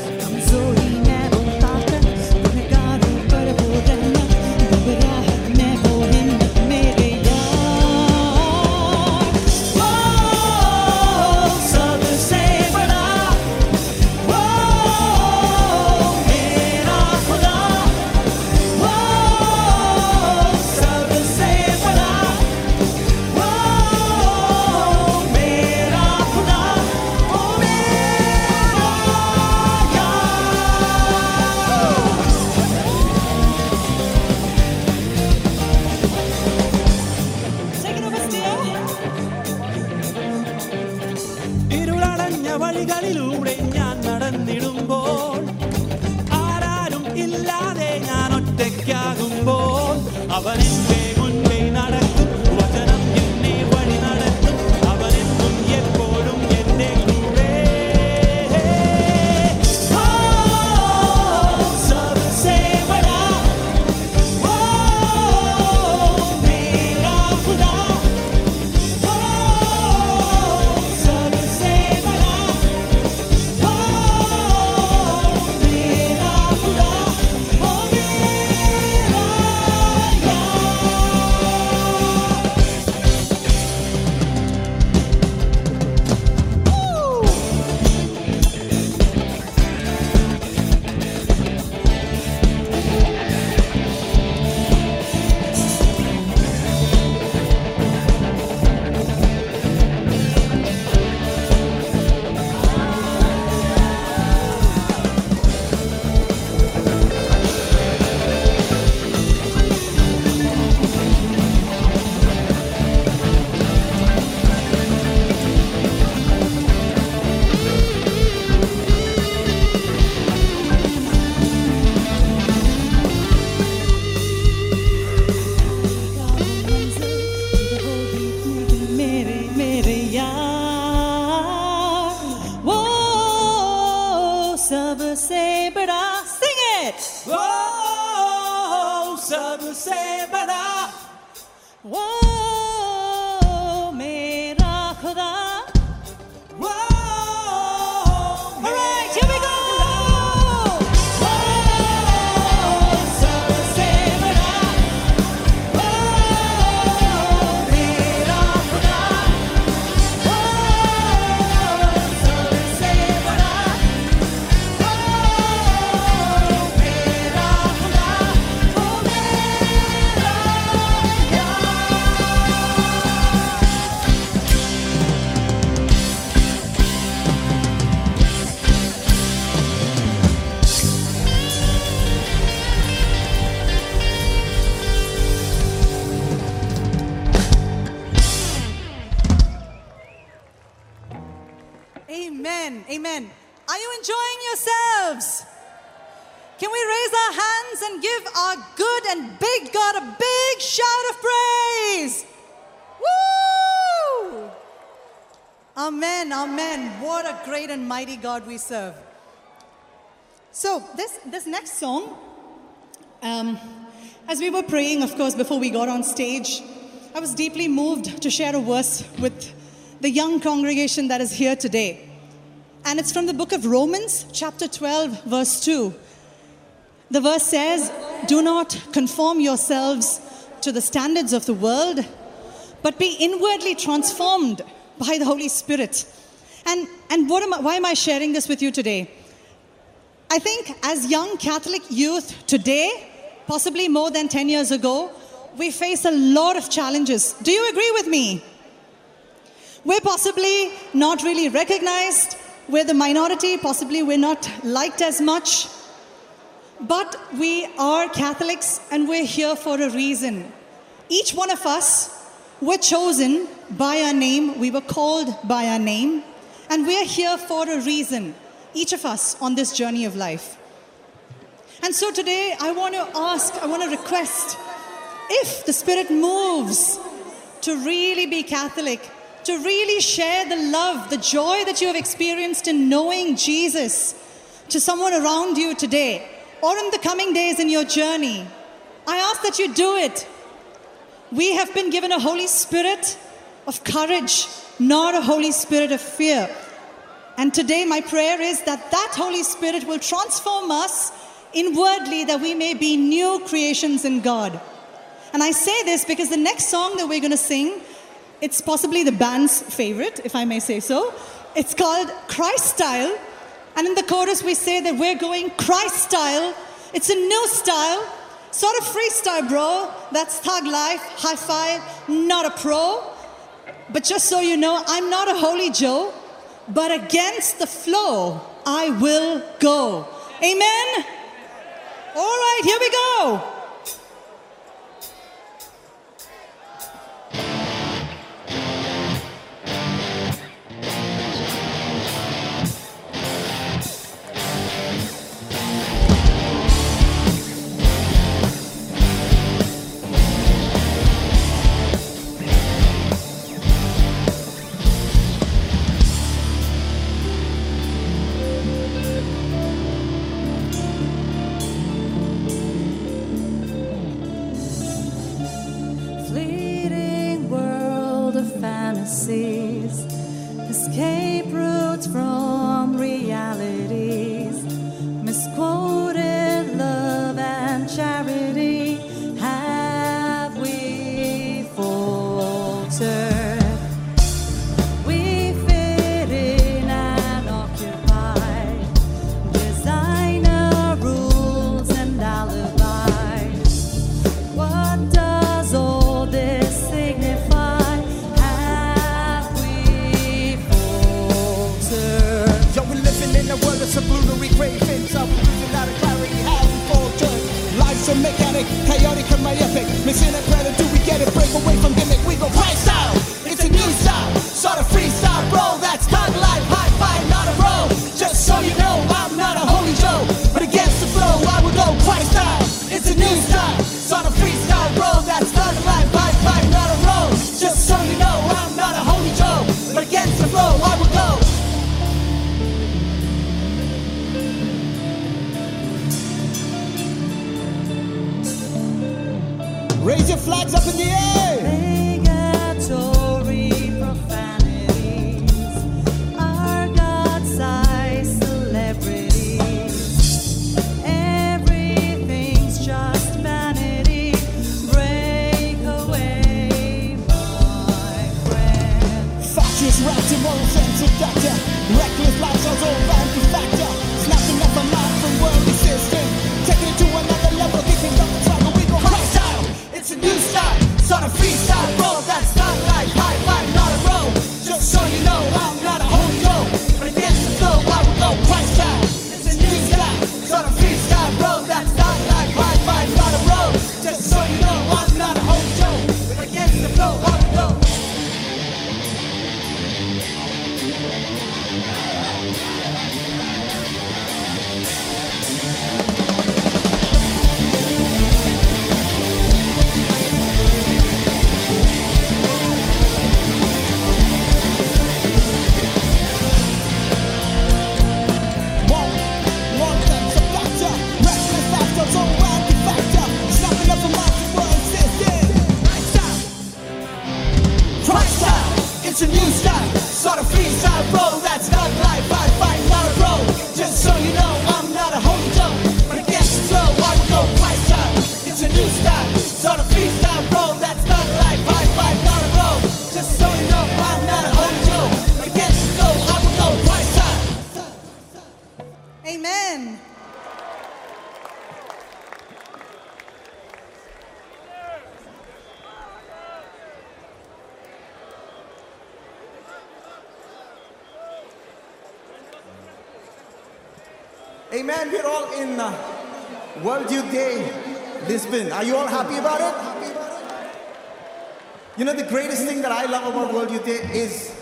Amen. Amen. Are you enjoying yourselves? Can we raise our hands and give our good and big God a big shout of praise? Woo! Amen. Amen. What a great and mighty God we serve. So, this, this next song, Um, as we were praying, of course, before we got on stage, I was deeply moved to share a verse with the young congregation that is here today. And it's from the book of Romans, chapter 12, verse 2. The verse says, Do not conform yourselves to the standards of the world, but be inwardly transformed by the Holy Spirit. And, and am I, why am I sharing this with you today? I think as young Catholic youth today, possibly more than 10 years ago, we face a lot of challenges. Do you agree with me? We're possibly not really recognized, we're the minority, possibly we're not liked as much. But we are Catholics and we're here for a reason. Each one of us were chosen by our name, we were called by our name, and we're here for a reason, each of us on this journey of life. And so today, I want to ask, I want to request if the Spirit moves to really be Catholic, to really share the love, the joy that you have experienced in knowing Jesus to someone around you today or in the coming days in your journey, I ask that you do it. We have been given a Holy Spirit of courage, not a Holy Spirit of fear. And today, my prayer is that that Holy Spirit will transform us inwardly that we may be new creations in God. And I say this because the next song that we're going to sing, it's possibly the band's favorite, if I may say so. It's called Christ Style. And in the chorus, we say that we're going Christ style. It's a new style, sort of freestyle, bro. That's thug life, high five, not a pro. But just so you know, I'm not a holy Joe, but against the flow, I will go. Amen? All right, here we go. day, Lisbon. Are you all happy about it? You know, the greatest thing that I love about World Youth Day is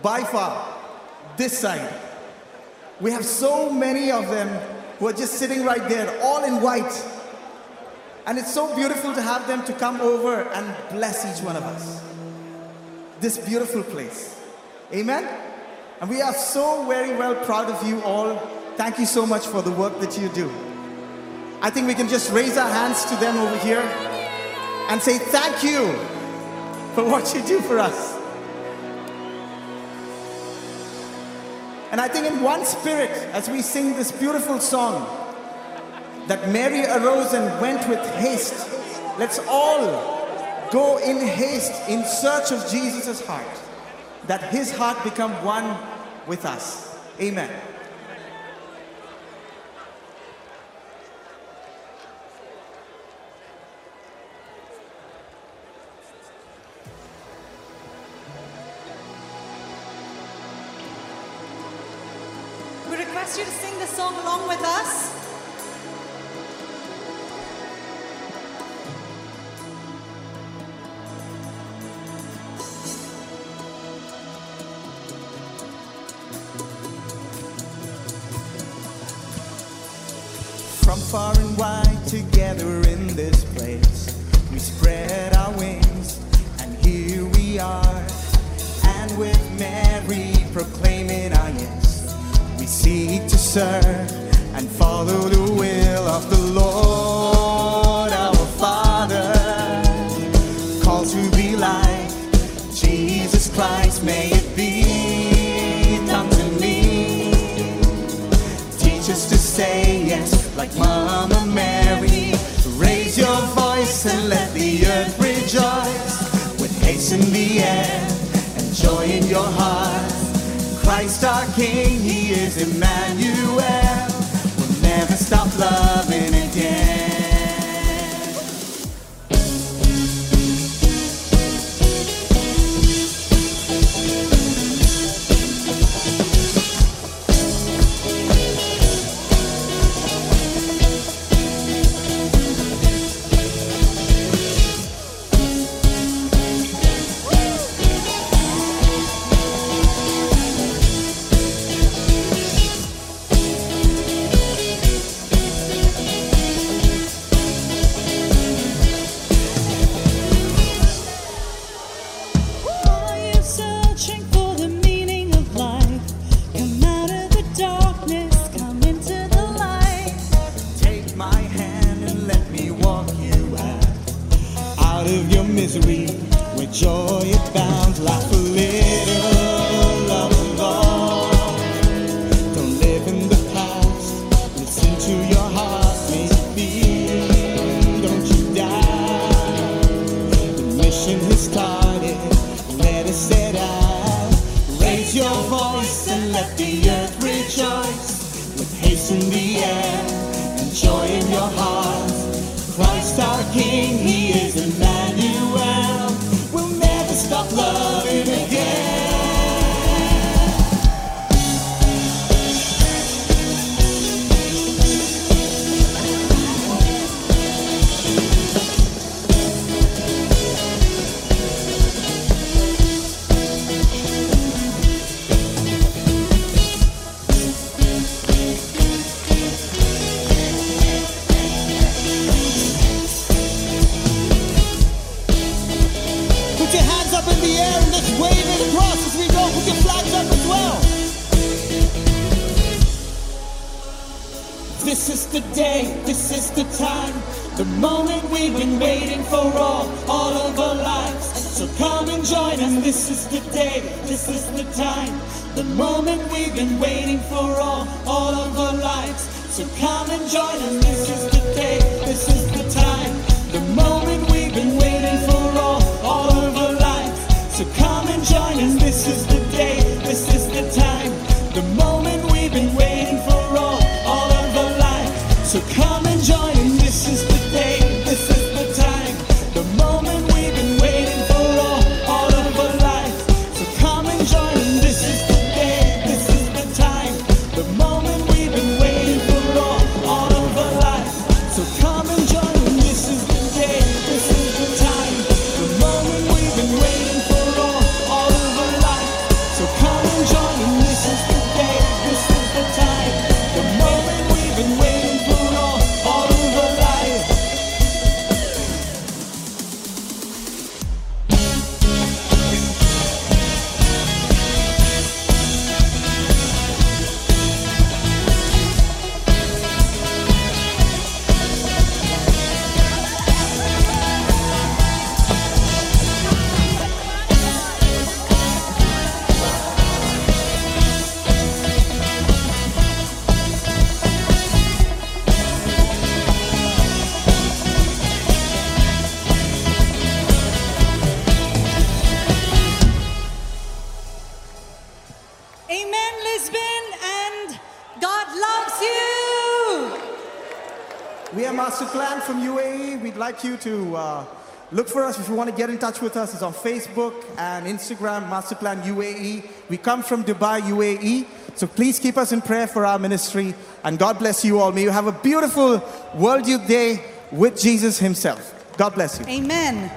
by far this side. We have so many of them who are just sitting right there, all in white. And it's so beautiful to have them to come over and bless each one of us. This beautiful place. Amen? And we are so very well proud of you all Thank you so much for the work that you do. I think we can just raise our hands to them over here and say thank you for what you do for us. And I think in one spirit, as we sing this beautiful song, that Mary arose and went with haste, let's all go in haste in search of Jesus' heart, that his heart become one with us. Amen. Like Mama Mary. Raise your voice and let the earth rejoice. With haste in the air and joy in your heart. Christ our King, He is Emmanuel. We'll never stop loving again. From UAE. We'd like you to uh, look for us if you want to get in touch with us. It's on Facebook and Instagram, Masterplan UAE. We come from Dubai, UAE. So please keep us in prayer for our ministry. And God bless you all. May you have a beautiful World Youth Day with Jesus Himself. God bless you. Amen.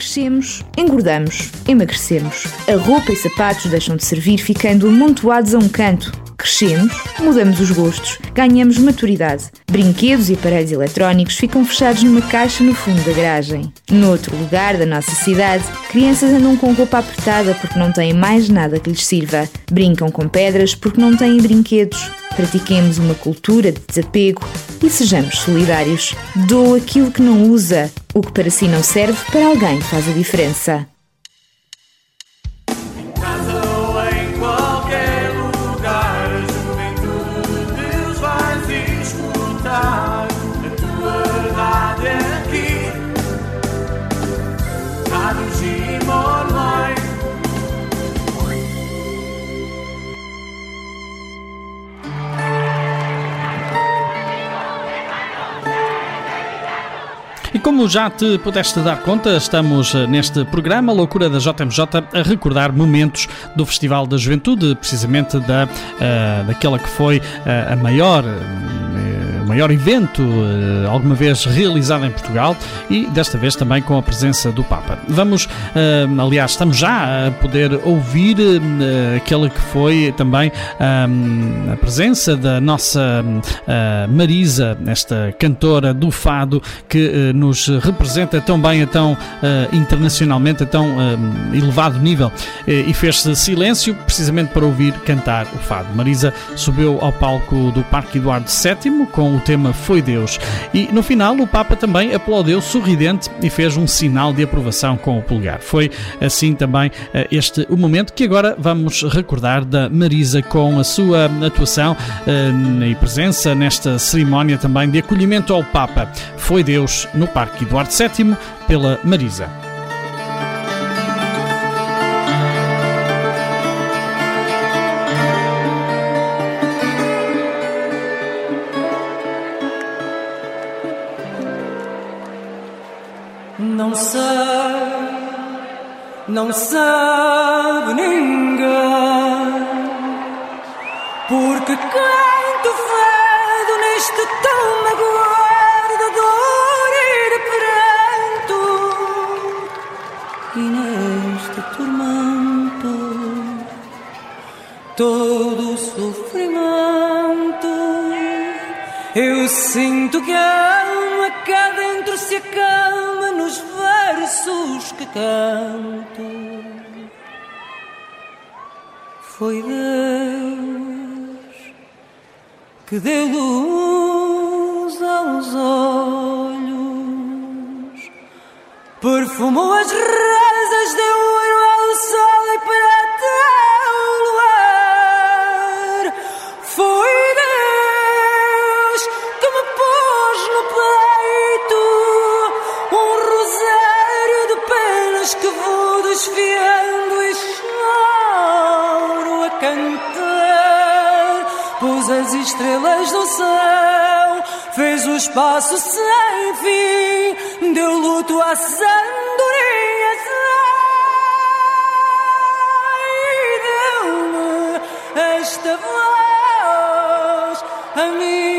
Crescemos, engordamos, emagrecemos. A roupa e sapatos deixam de servir ficando amontoados a um canto. Crescemos, mudamos os gostos, ganhamos maturidade. Brinquedos e aparelhos eletrónicos ficam fechados numa caixa no fundo da garagem. Noutro lugar da nossa cidade, crianças andam com roupa apertada porque não têm mais nada que lhes sirva. Brincam com pedras porque não têm brinquedos. Pratiquemos uma cultura de desapego e sejamos solidários. Doa aquilo que não usa. O que para si não serve, para alguém faz a diferença. Como já te pudeste dar conta, estamos eh, neste programa Loucura da JMJ a recordar momentos do Festival da Juventude, precisamente da, uh, daquela que foi uh, a maior. Uh, maior evento uh, alguma vez realizado em Portugal e desta vez também com a presença do Papa. Vamos, uh, aliás, estamos já a poder ouvir uh, aquela que foi também a presença da nossa Marisa, esta cantora do Fado que nos representa tão bem, a tão internacionalmente, a tão elevado nível e fez-se silêncio precisamente para ouvir cantar o Fado. Marisa subiu ao palco do Parque Eduardo VII com o tema Foi Deus. E no final o Papa também aplaudiu sorridente e fez um sinal de aprovação com o polegar. Foi assim também eh, este o momento que agora vamos recordar da Marisa com a sua atuação eh, e presença nesta cerimónia também de acolhimento ao Papa. Foi Deus no Parque Eduardo VII pela Marisa. Não sabe ninguém, porque canto fado neste tão magoado de dor e de pranto, e neste tormento todo o sofrimento. Eu sinto que a alma cá dentro se acalma nos versos que canto. Foi Deus que deu luz aos olhos, perfumou as rasas, deu ouro ao sol e prata ao luar. Que vou desfiando e choro a cantar. Pôs as estrelas no céu, fez o espaço sem fim, deu luto às andorinhas. Ai, deu-me esta voz a mim.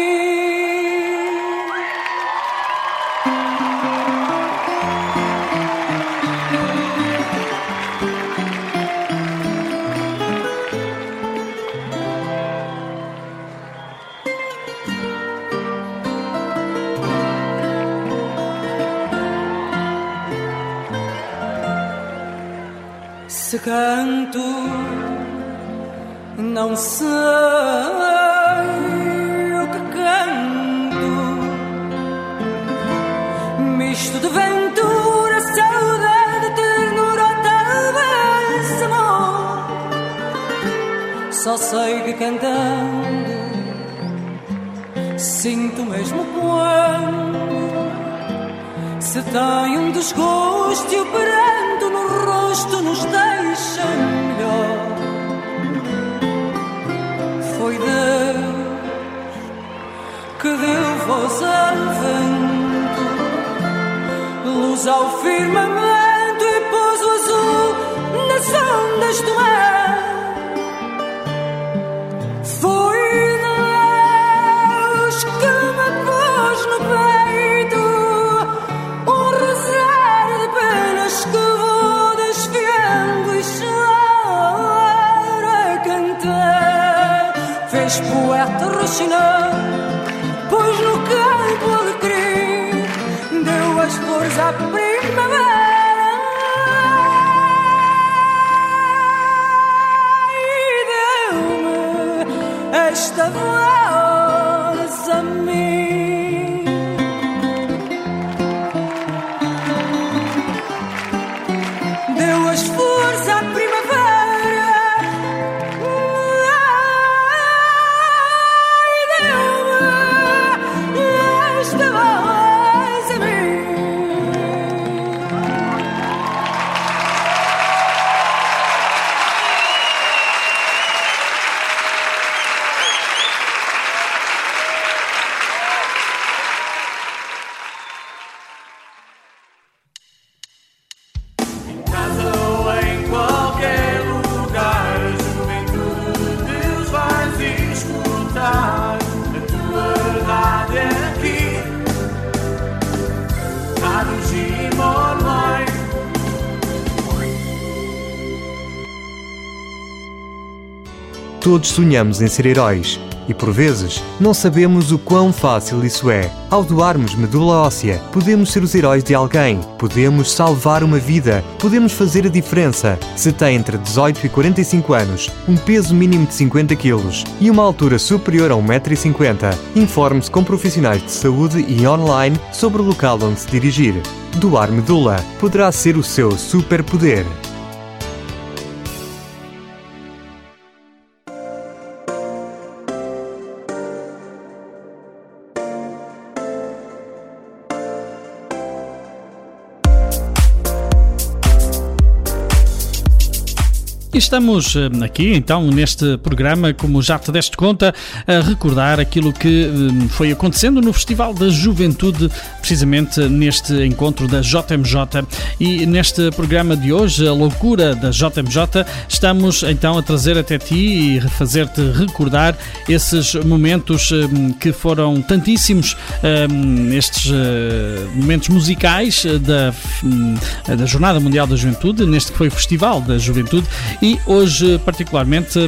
Canto, não sei o que canto. Misto de ventura, saudade, ternura, talvez amor. Só sei que cantando sinto mesmo quando se tem um desgosto e o pranto no rosto nos deixa voz ao vento, luz ao firmamento e pôs o azul nas ondas do mar. Foi Deus que me pôs no peito um rosário de penas que vou desfiando e choro a cantar. Fez poeta roxinar, la primavera esta voz. Todos sonhamos em ser heróis e, por vezes, não sabemos o quão fácil isso é. Ao doarmos medula óssea, podemos ser os heróis de alguém, podemos salvar uma vida, podemos fazer a diferença. Se tem entre 18 e 45 anos, um peso mínimo de 50 kg e uma altura superior a 1,50m, informe-se com profissionais de saúde e online sobre o local onde se dirigir. Doar medula poderá ser o seu superpoder. Estamos eh, aqui, então, neste programa, como já te deste conta, a recordar aquilo que eh, foi acontecendo no Festival da Juventude, precisamente neste encontro da JMJ. E neste programa de hoje, a loucura da JMJ, estamos então a trazer até ti e fazer-te recordar esses momentos eh, que foram tantíssimos, estes momentos musicais da, da Jornada Mundial da Juventude, neste que foi o Festival da Juventude e hoje, particularmente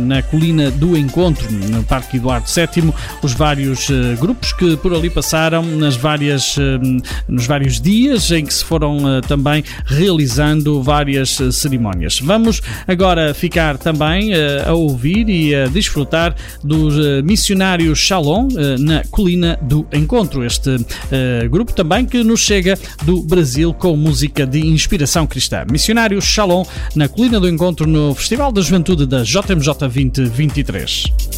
na colina do Encontro, no Parque Eduardo VII, os vários eh, grupos que por ali passaram nas várias, eh, nos vários dias em que se foram eh, também realizando várias cerimónias. Vamos agora ficar também a ouvir e a desfrutar dos missionários Shalom na colina do Encontro. Este grupo também que nos chega do Brasil com música de inspiração cristã. Missionários Shalom na colina do Encontro no Festival da Juventude da JMJ 2023.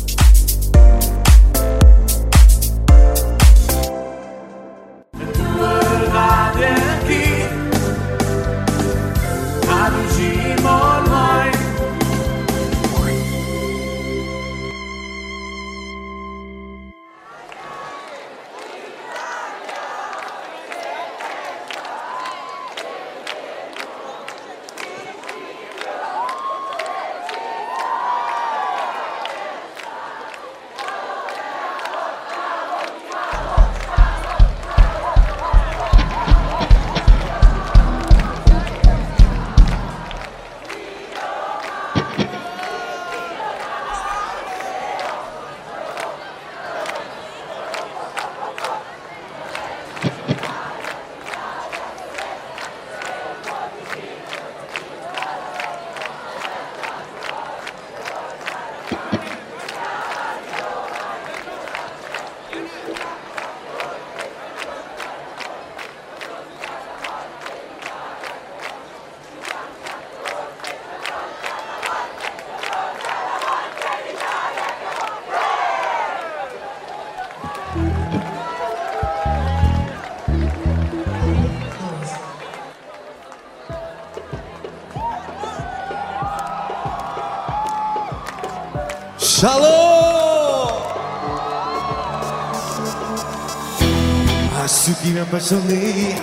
Apaixonei,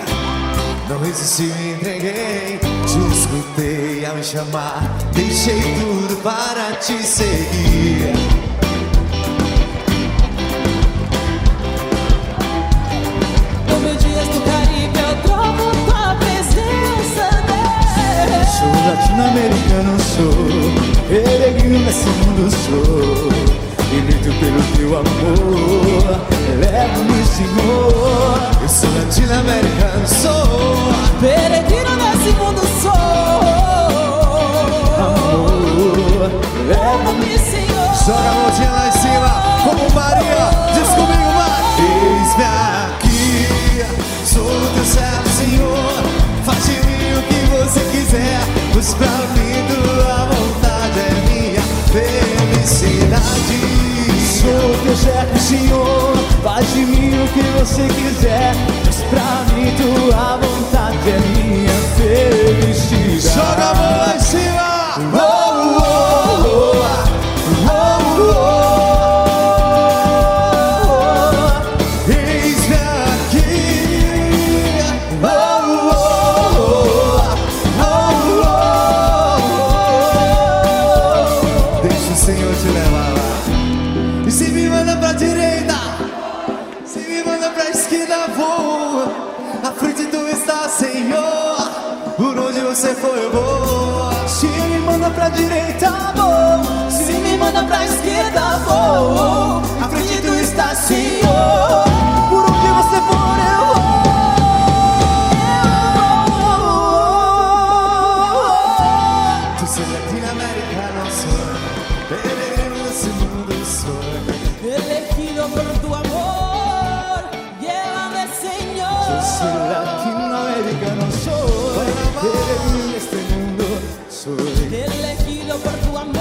não resisti, me entreguei. Te escutei a me chamar, deixei tudo para te seguir. Senhor. Faz de mim o que você quiser. Mas pra mim tua vontade é minha felicidade. Joga a mão lá em cima. elegido por tu amor.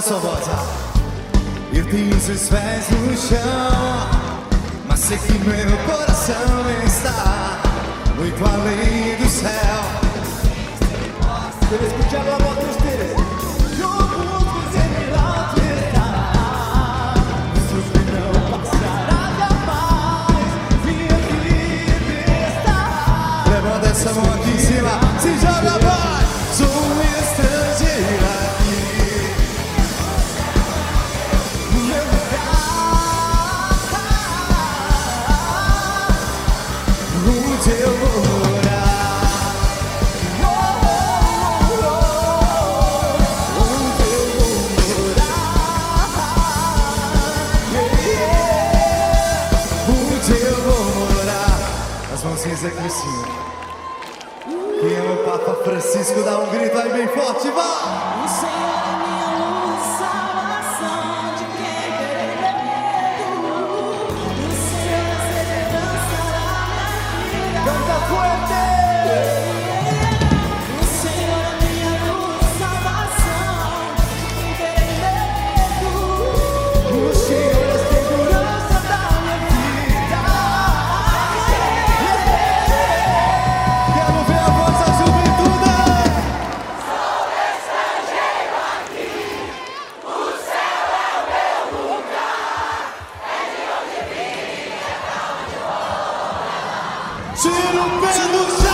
sobota, sobota. Eu tenho os. Francisco, dá um grito aí bem forte, vai! Pelo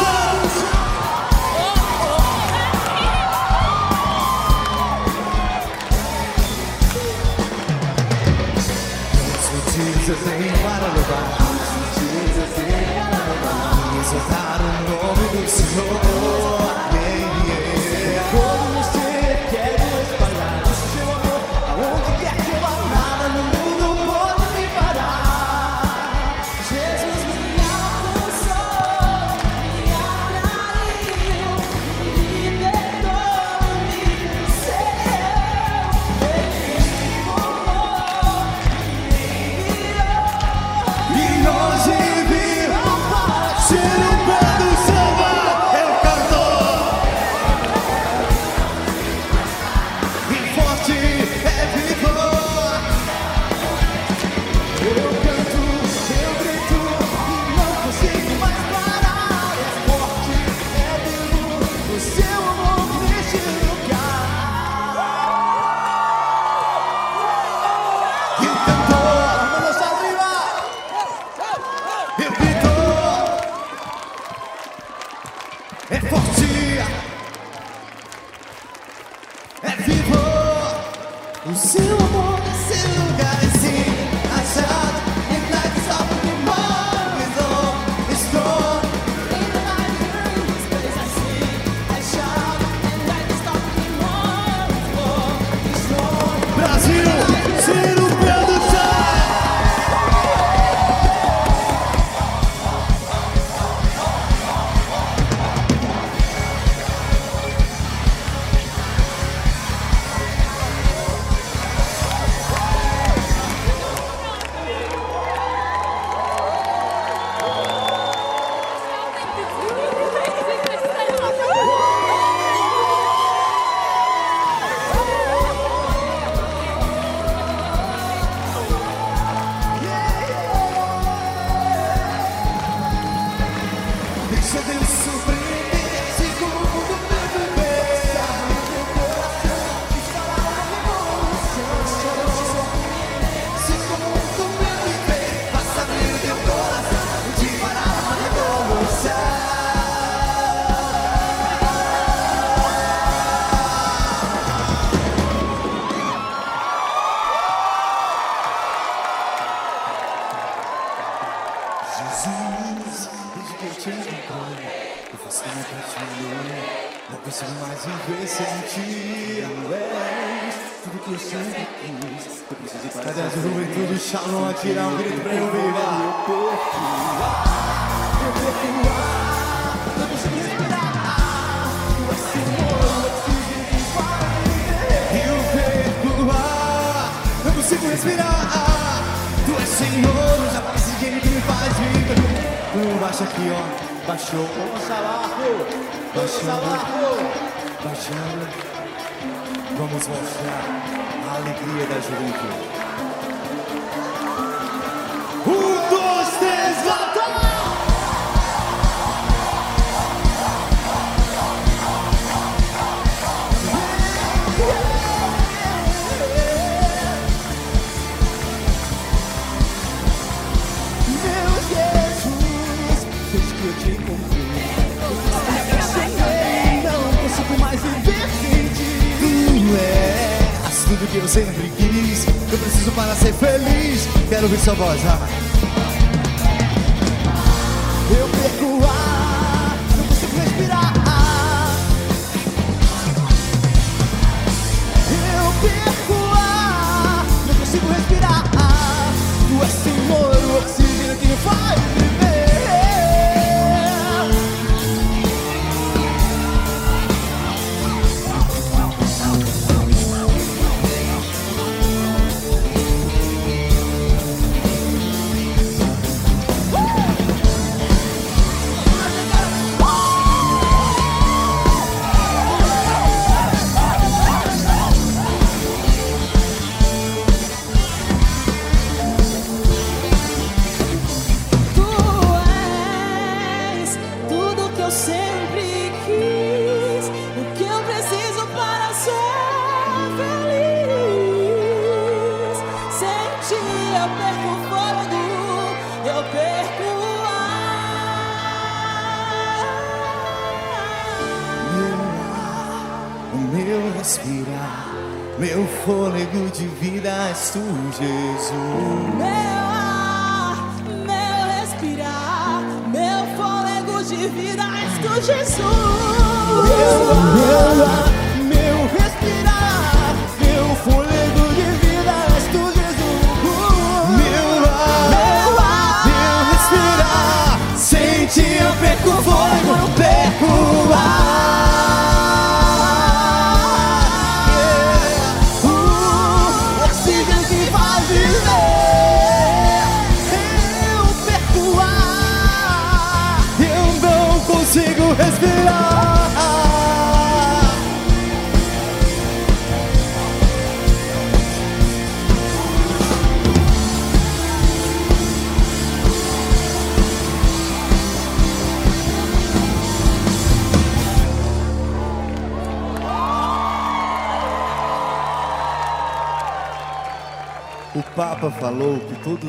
Quero ouvir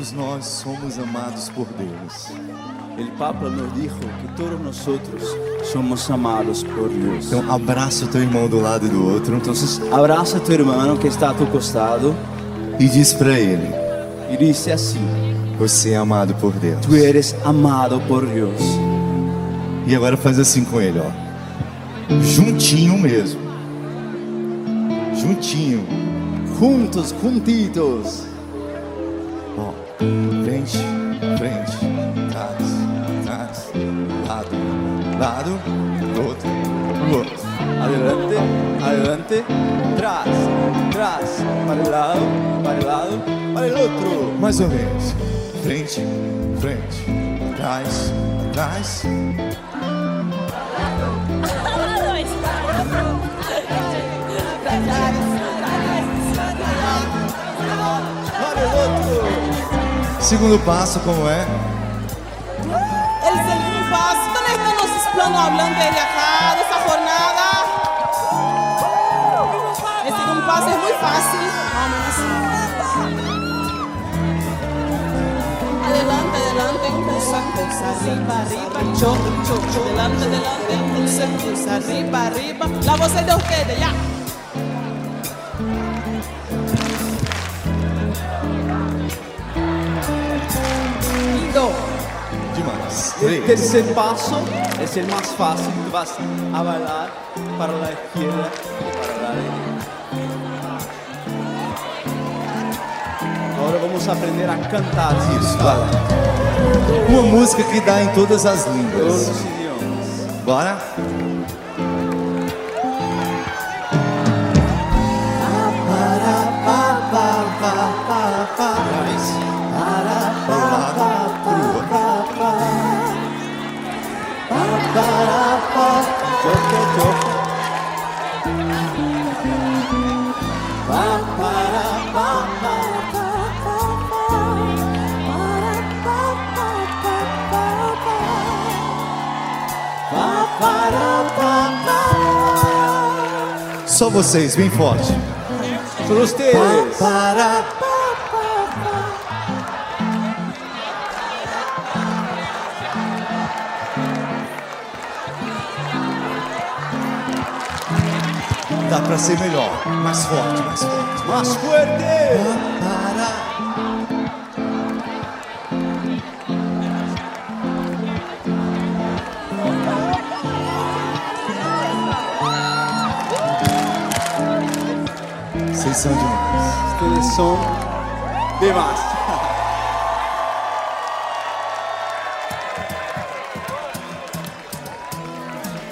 todos nós somos amados por Deus. El Papa nos dijo que todos nosotros somos amados por Dios. Então abraça o teu irmão do lado do outro Entonces, abraza a tu hermano que está a tu costado e diz para ele: y dice así: Você é amado por Deus. Tú eres amado por Dios. E agora faz assim com ele, ó. Juntinho mesmo. Juntinho. Juntos, juntitos. Lado, outro, outro. Adelante, adelante, atrás, atrás, para el lado, para el lado, para el otro. Mais ou menos. Frente, frente, atrás, atrás. Segundo passo, como é? Están los planos hablando de acá, de esta jornada? El segundo paso es muy fácil. Adelante, adelante, impulsa, impulsa, arriba, arriba, cho, cho, cho. Adelante, adelante, impulsa, impulsa, arriba, arriba. La voz es de ustedes, ya. El tercer paso es el más fácil. Tú vas a bailar para la izquierda y para la derecha. Ahora vamos aprender a cantar. Isso, vai. Uma música que dá em todas as Todos línguas. los idiomas. Bora? Só vocês, bem forte. Para. Dá pra ser melhor. Mais forte, mais forte. Más fuerte. Vocês são demais. Ustedes son demás. (laughs)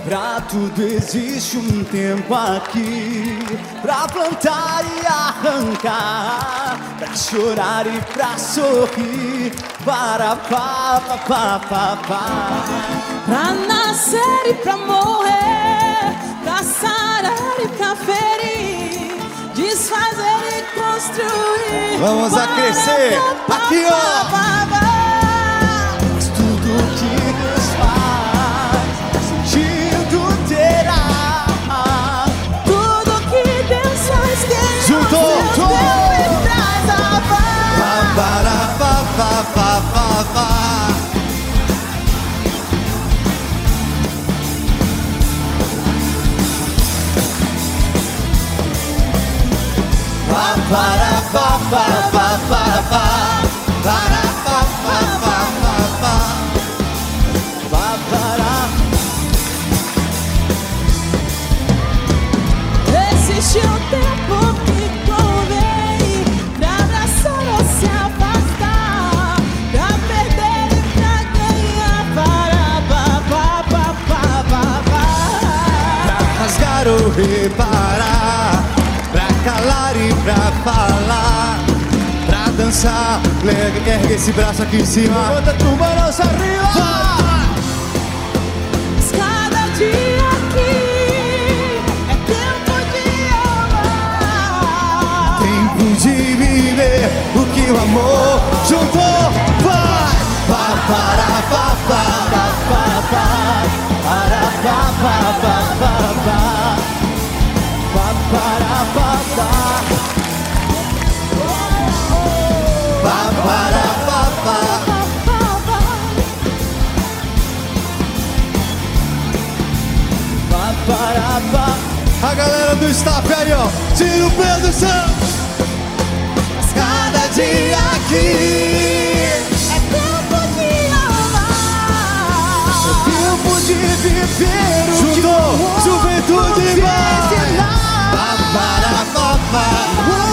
Pra tudo existe um tempo aqui. Pra plantar e arrancar. Pra chorar e pra sorrir. Para pá, pá, pá, pá, pá. Pra nascer e pra morrer, pra sarar e pra ferir, desfazer e construir. Vamos a crescer. Aqui, ó. Existe um tempo que convém pra abraçar ou se afastar, pra perder e pra ganhar. Para, pa, pa, pa, pa, pa, pa. Pra rasgar ou reparar, pra calar e pra falar, pra dançar. Ergue, ergue esse braço aqui em cima. Levanta tu manos arriba Mas Cada dia aqui é tempo de amar. Tempo de viver o que o amor juntou. Vai! Pá, para, pá, pá, pá, pá, pá. Para, pá, pá, pá, pá, para, pa. A galera do staff aí, ó. Tira o pé do chão. Mas cada dia aqui É tempo de amar. é tempo de viver o que Juntou, o juventude vai. e lá. Pa, para,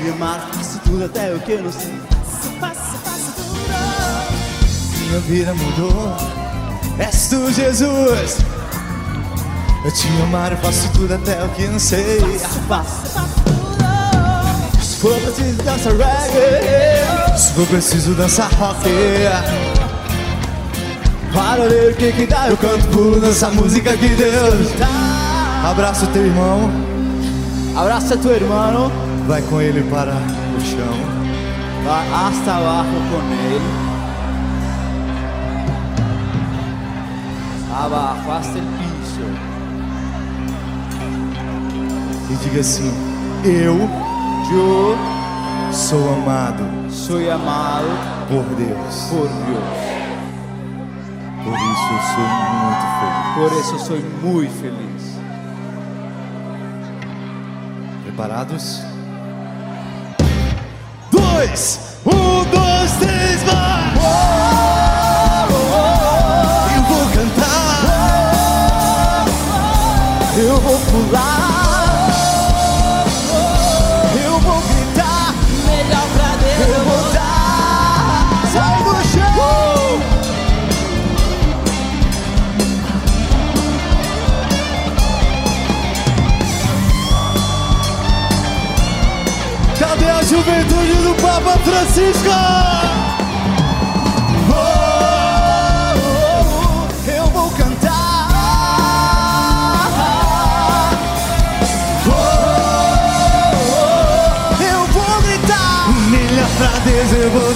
te amar faço tudo até o que eu não sei. Faço, faço tudo. Minha vida mudou. És tu, Jesus. Eu te amar, eu faço tudo até o que eu não sei. Faço, Se for preciso dançar reggae, se for preciso dançar rock. Para ver o que que dá, eu canto pulo nessa música que Deus dá. Abraça o teu irmão, abraça teu irmão, vai com ele para o chão, vai hasta abaixo com ele, abaixo hasta el piso. E diga assim: Eu, eu sou amado, sou amado por Deus, por Deus. Por isso eu sou muito feliz. Por isso eu sou muito feliz. Preparados? Dois! Um, dois, três, vai! Eu vou cantar. Eu vou pular. Eu vou gritar. Melhor pra Deus. Eu vou dar. Sai do chão. Cadê a juventude Francisco? Oh, oh, oh, eu vou cantar. Oh, eu vou gritar. Melhor pra Deus eu vou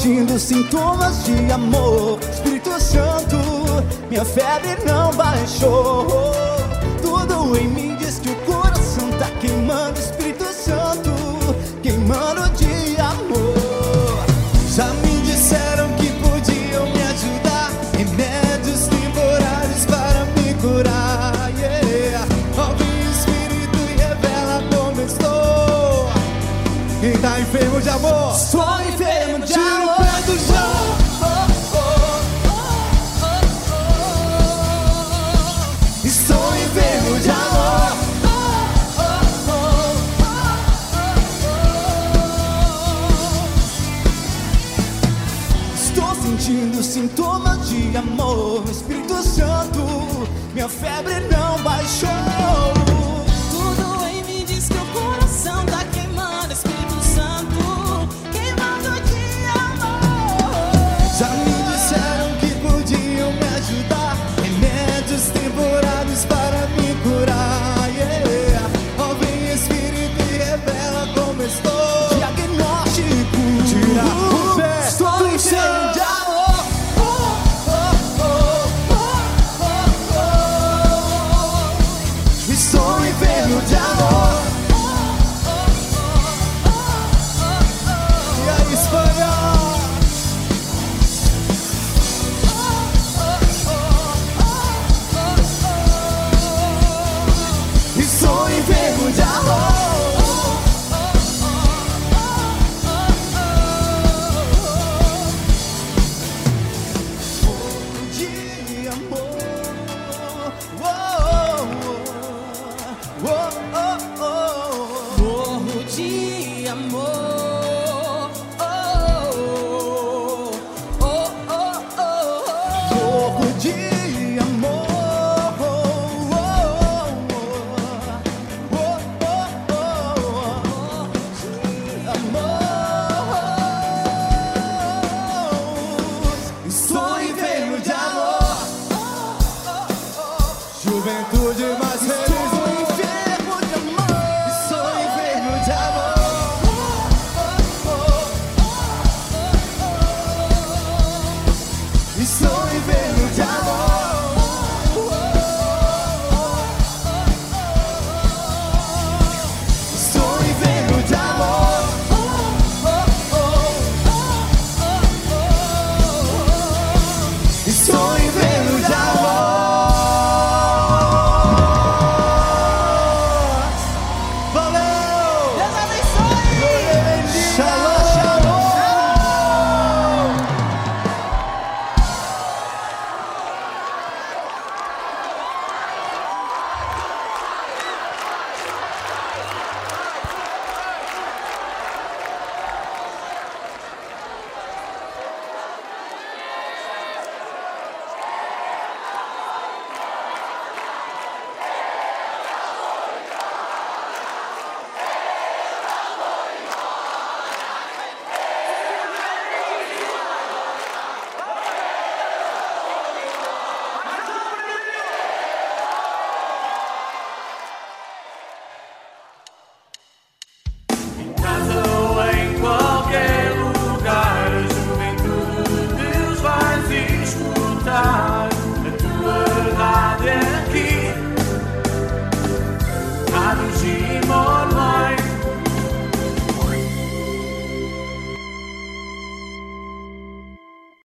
sentindo sintomas de amor. Espírito Santo, minha febre não baixou. Tudo em mim diz que o coração tá queimando. Espírito Santo, queimando de amor. Já me disseram que podiam me ajudar. Remédios temporários para me curar. Yeah. Ouve o Espírito e revela como estou. Quem tá enfermo de amor? Sua febre não baixou.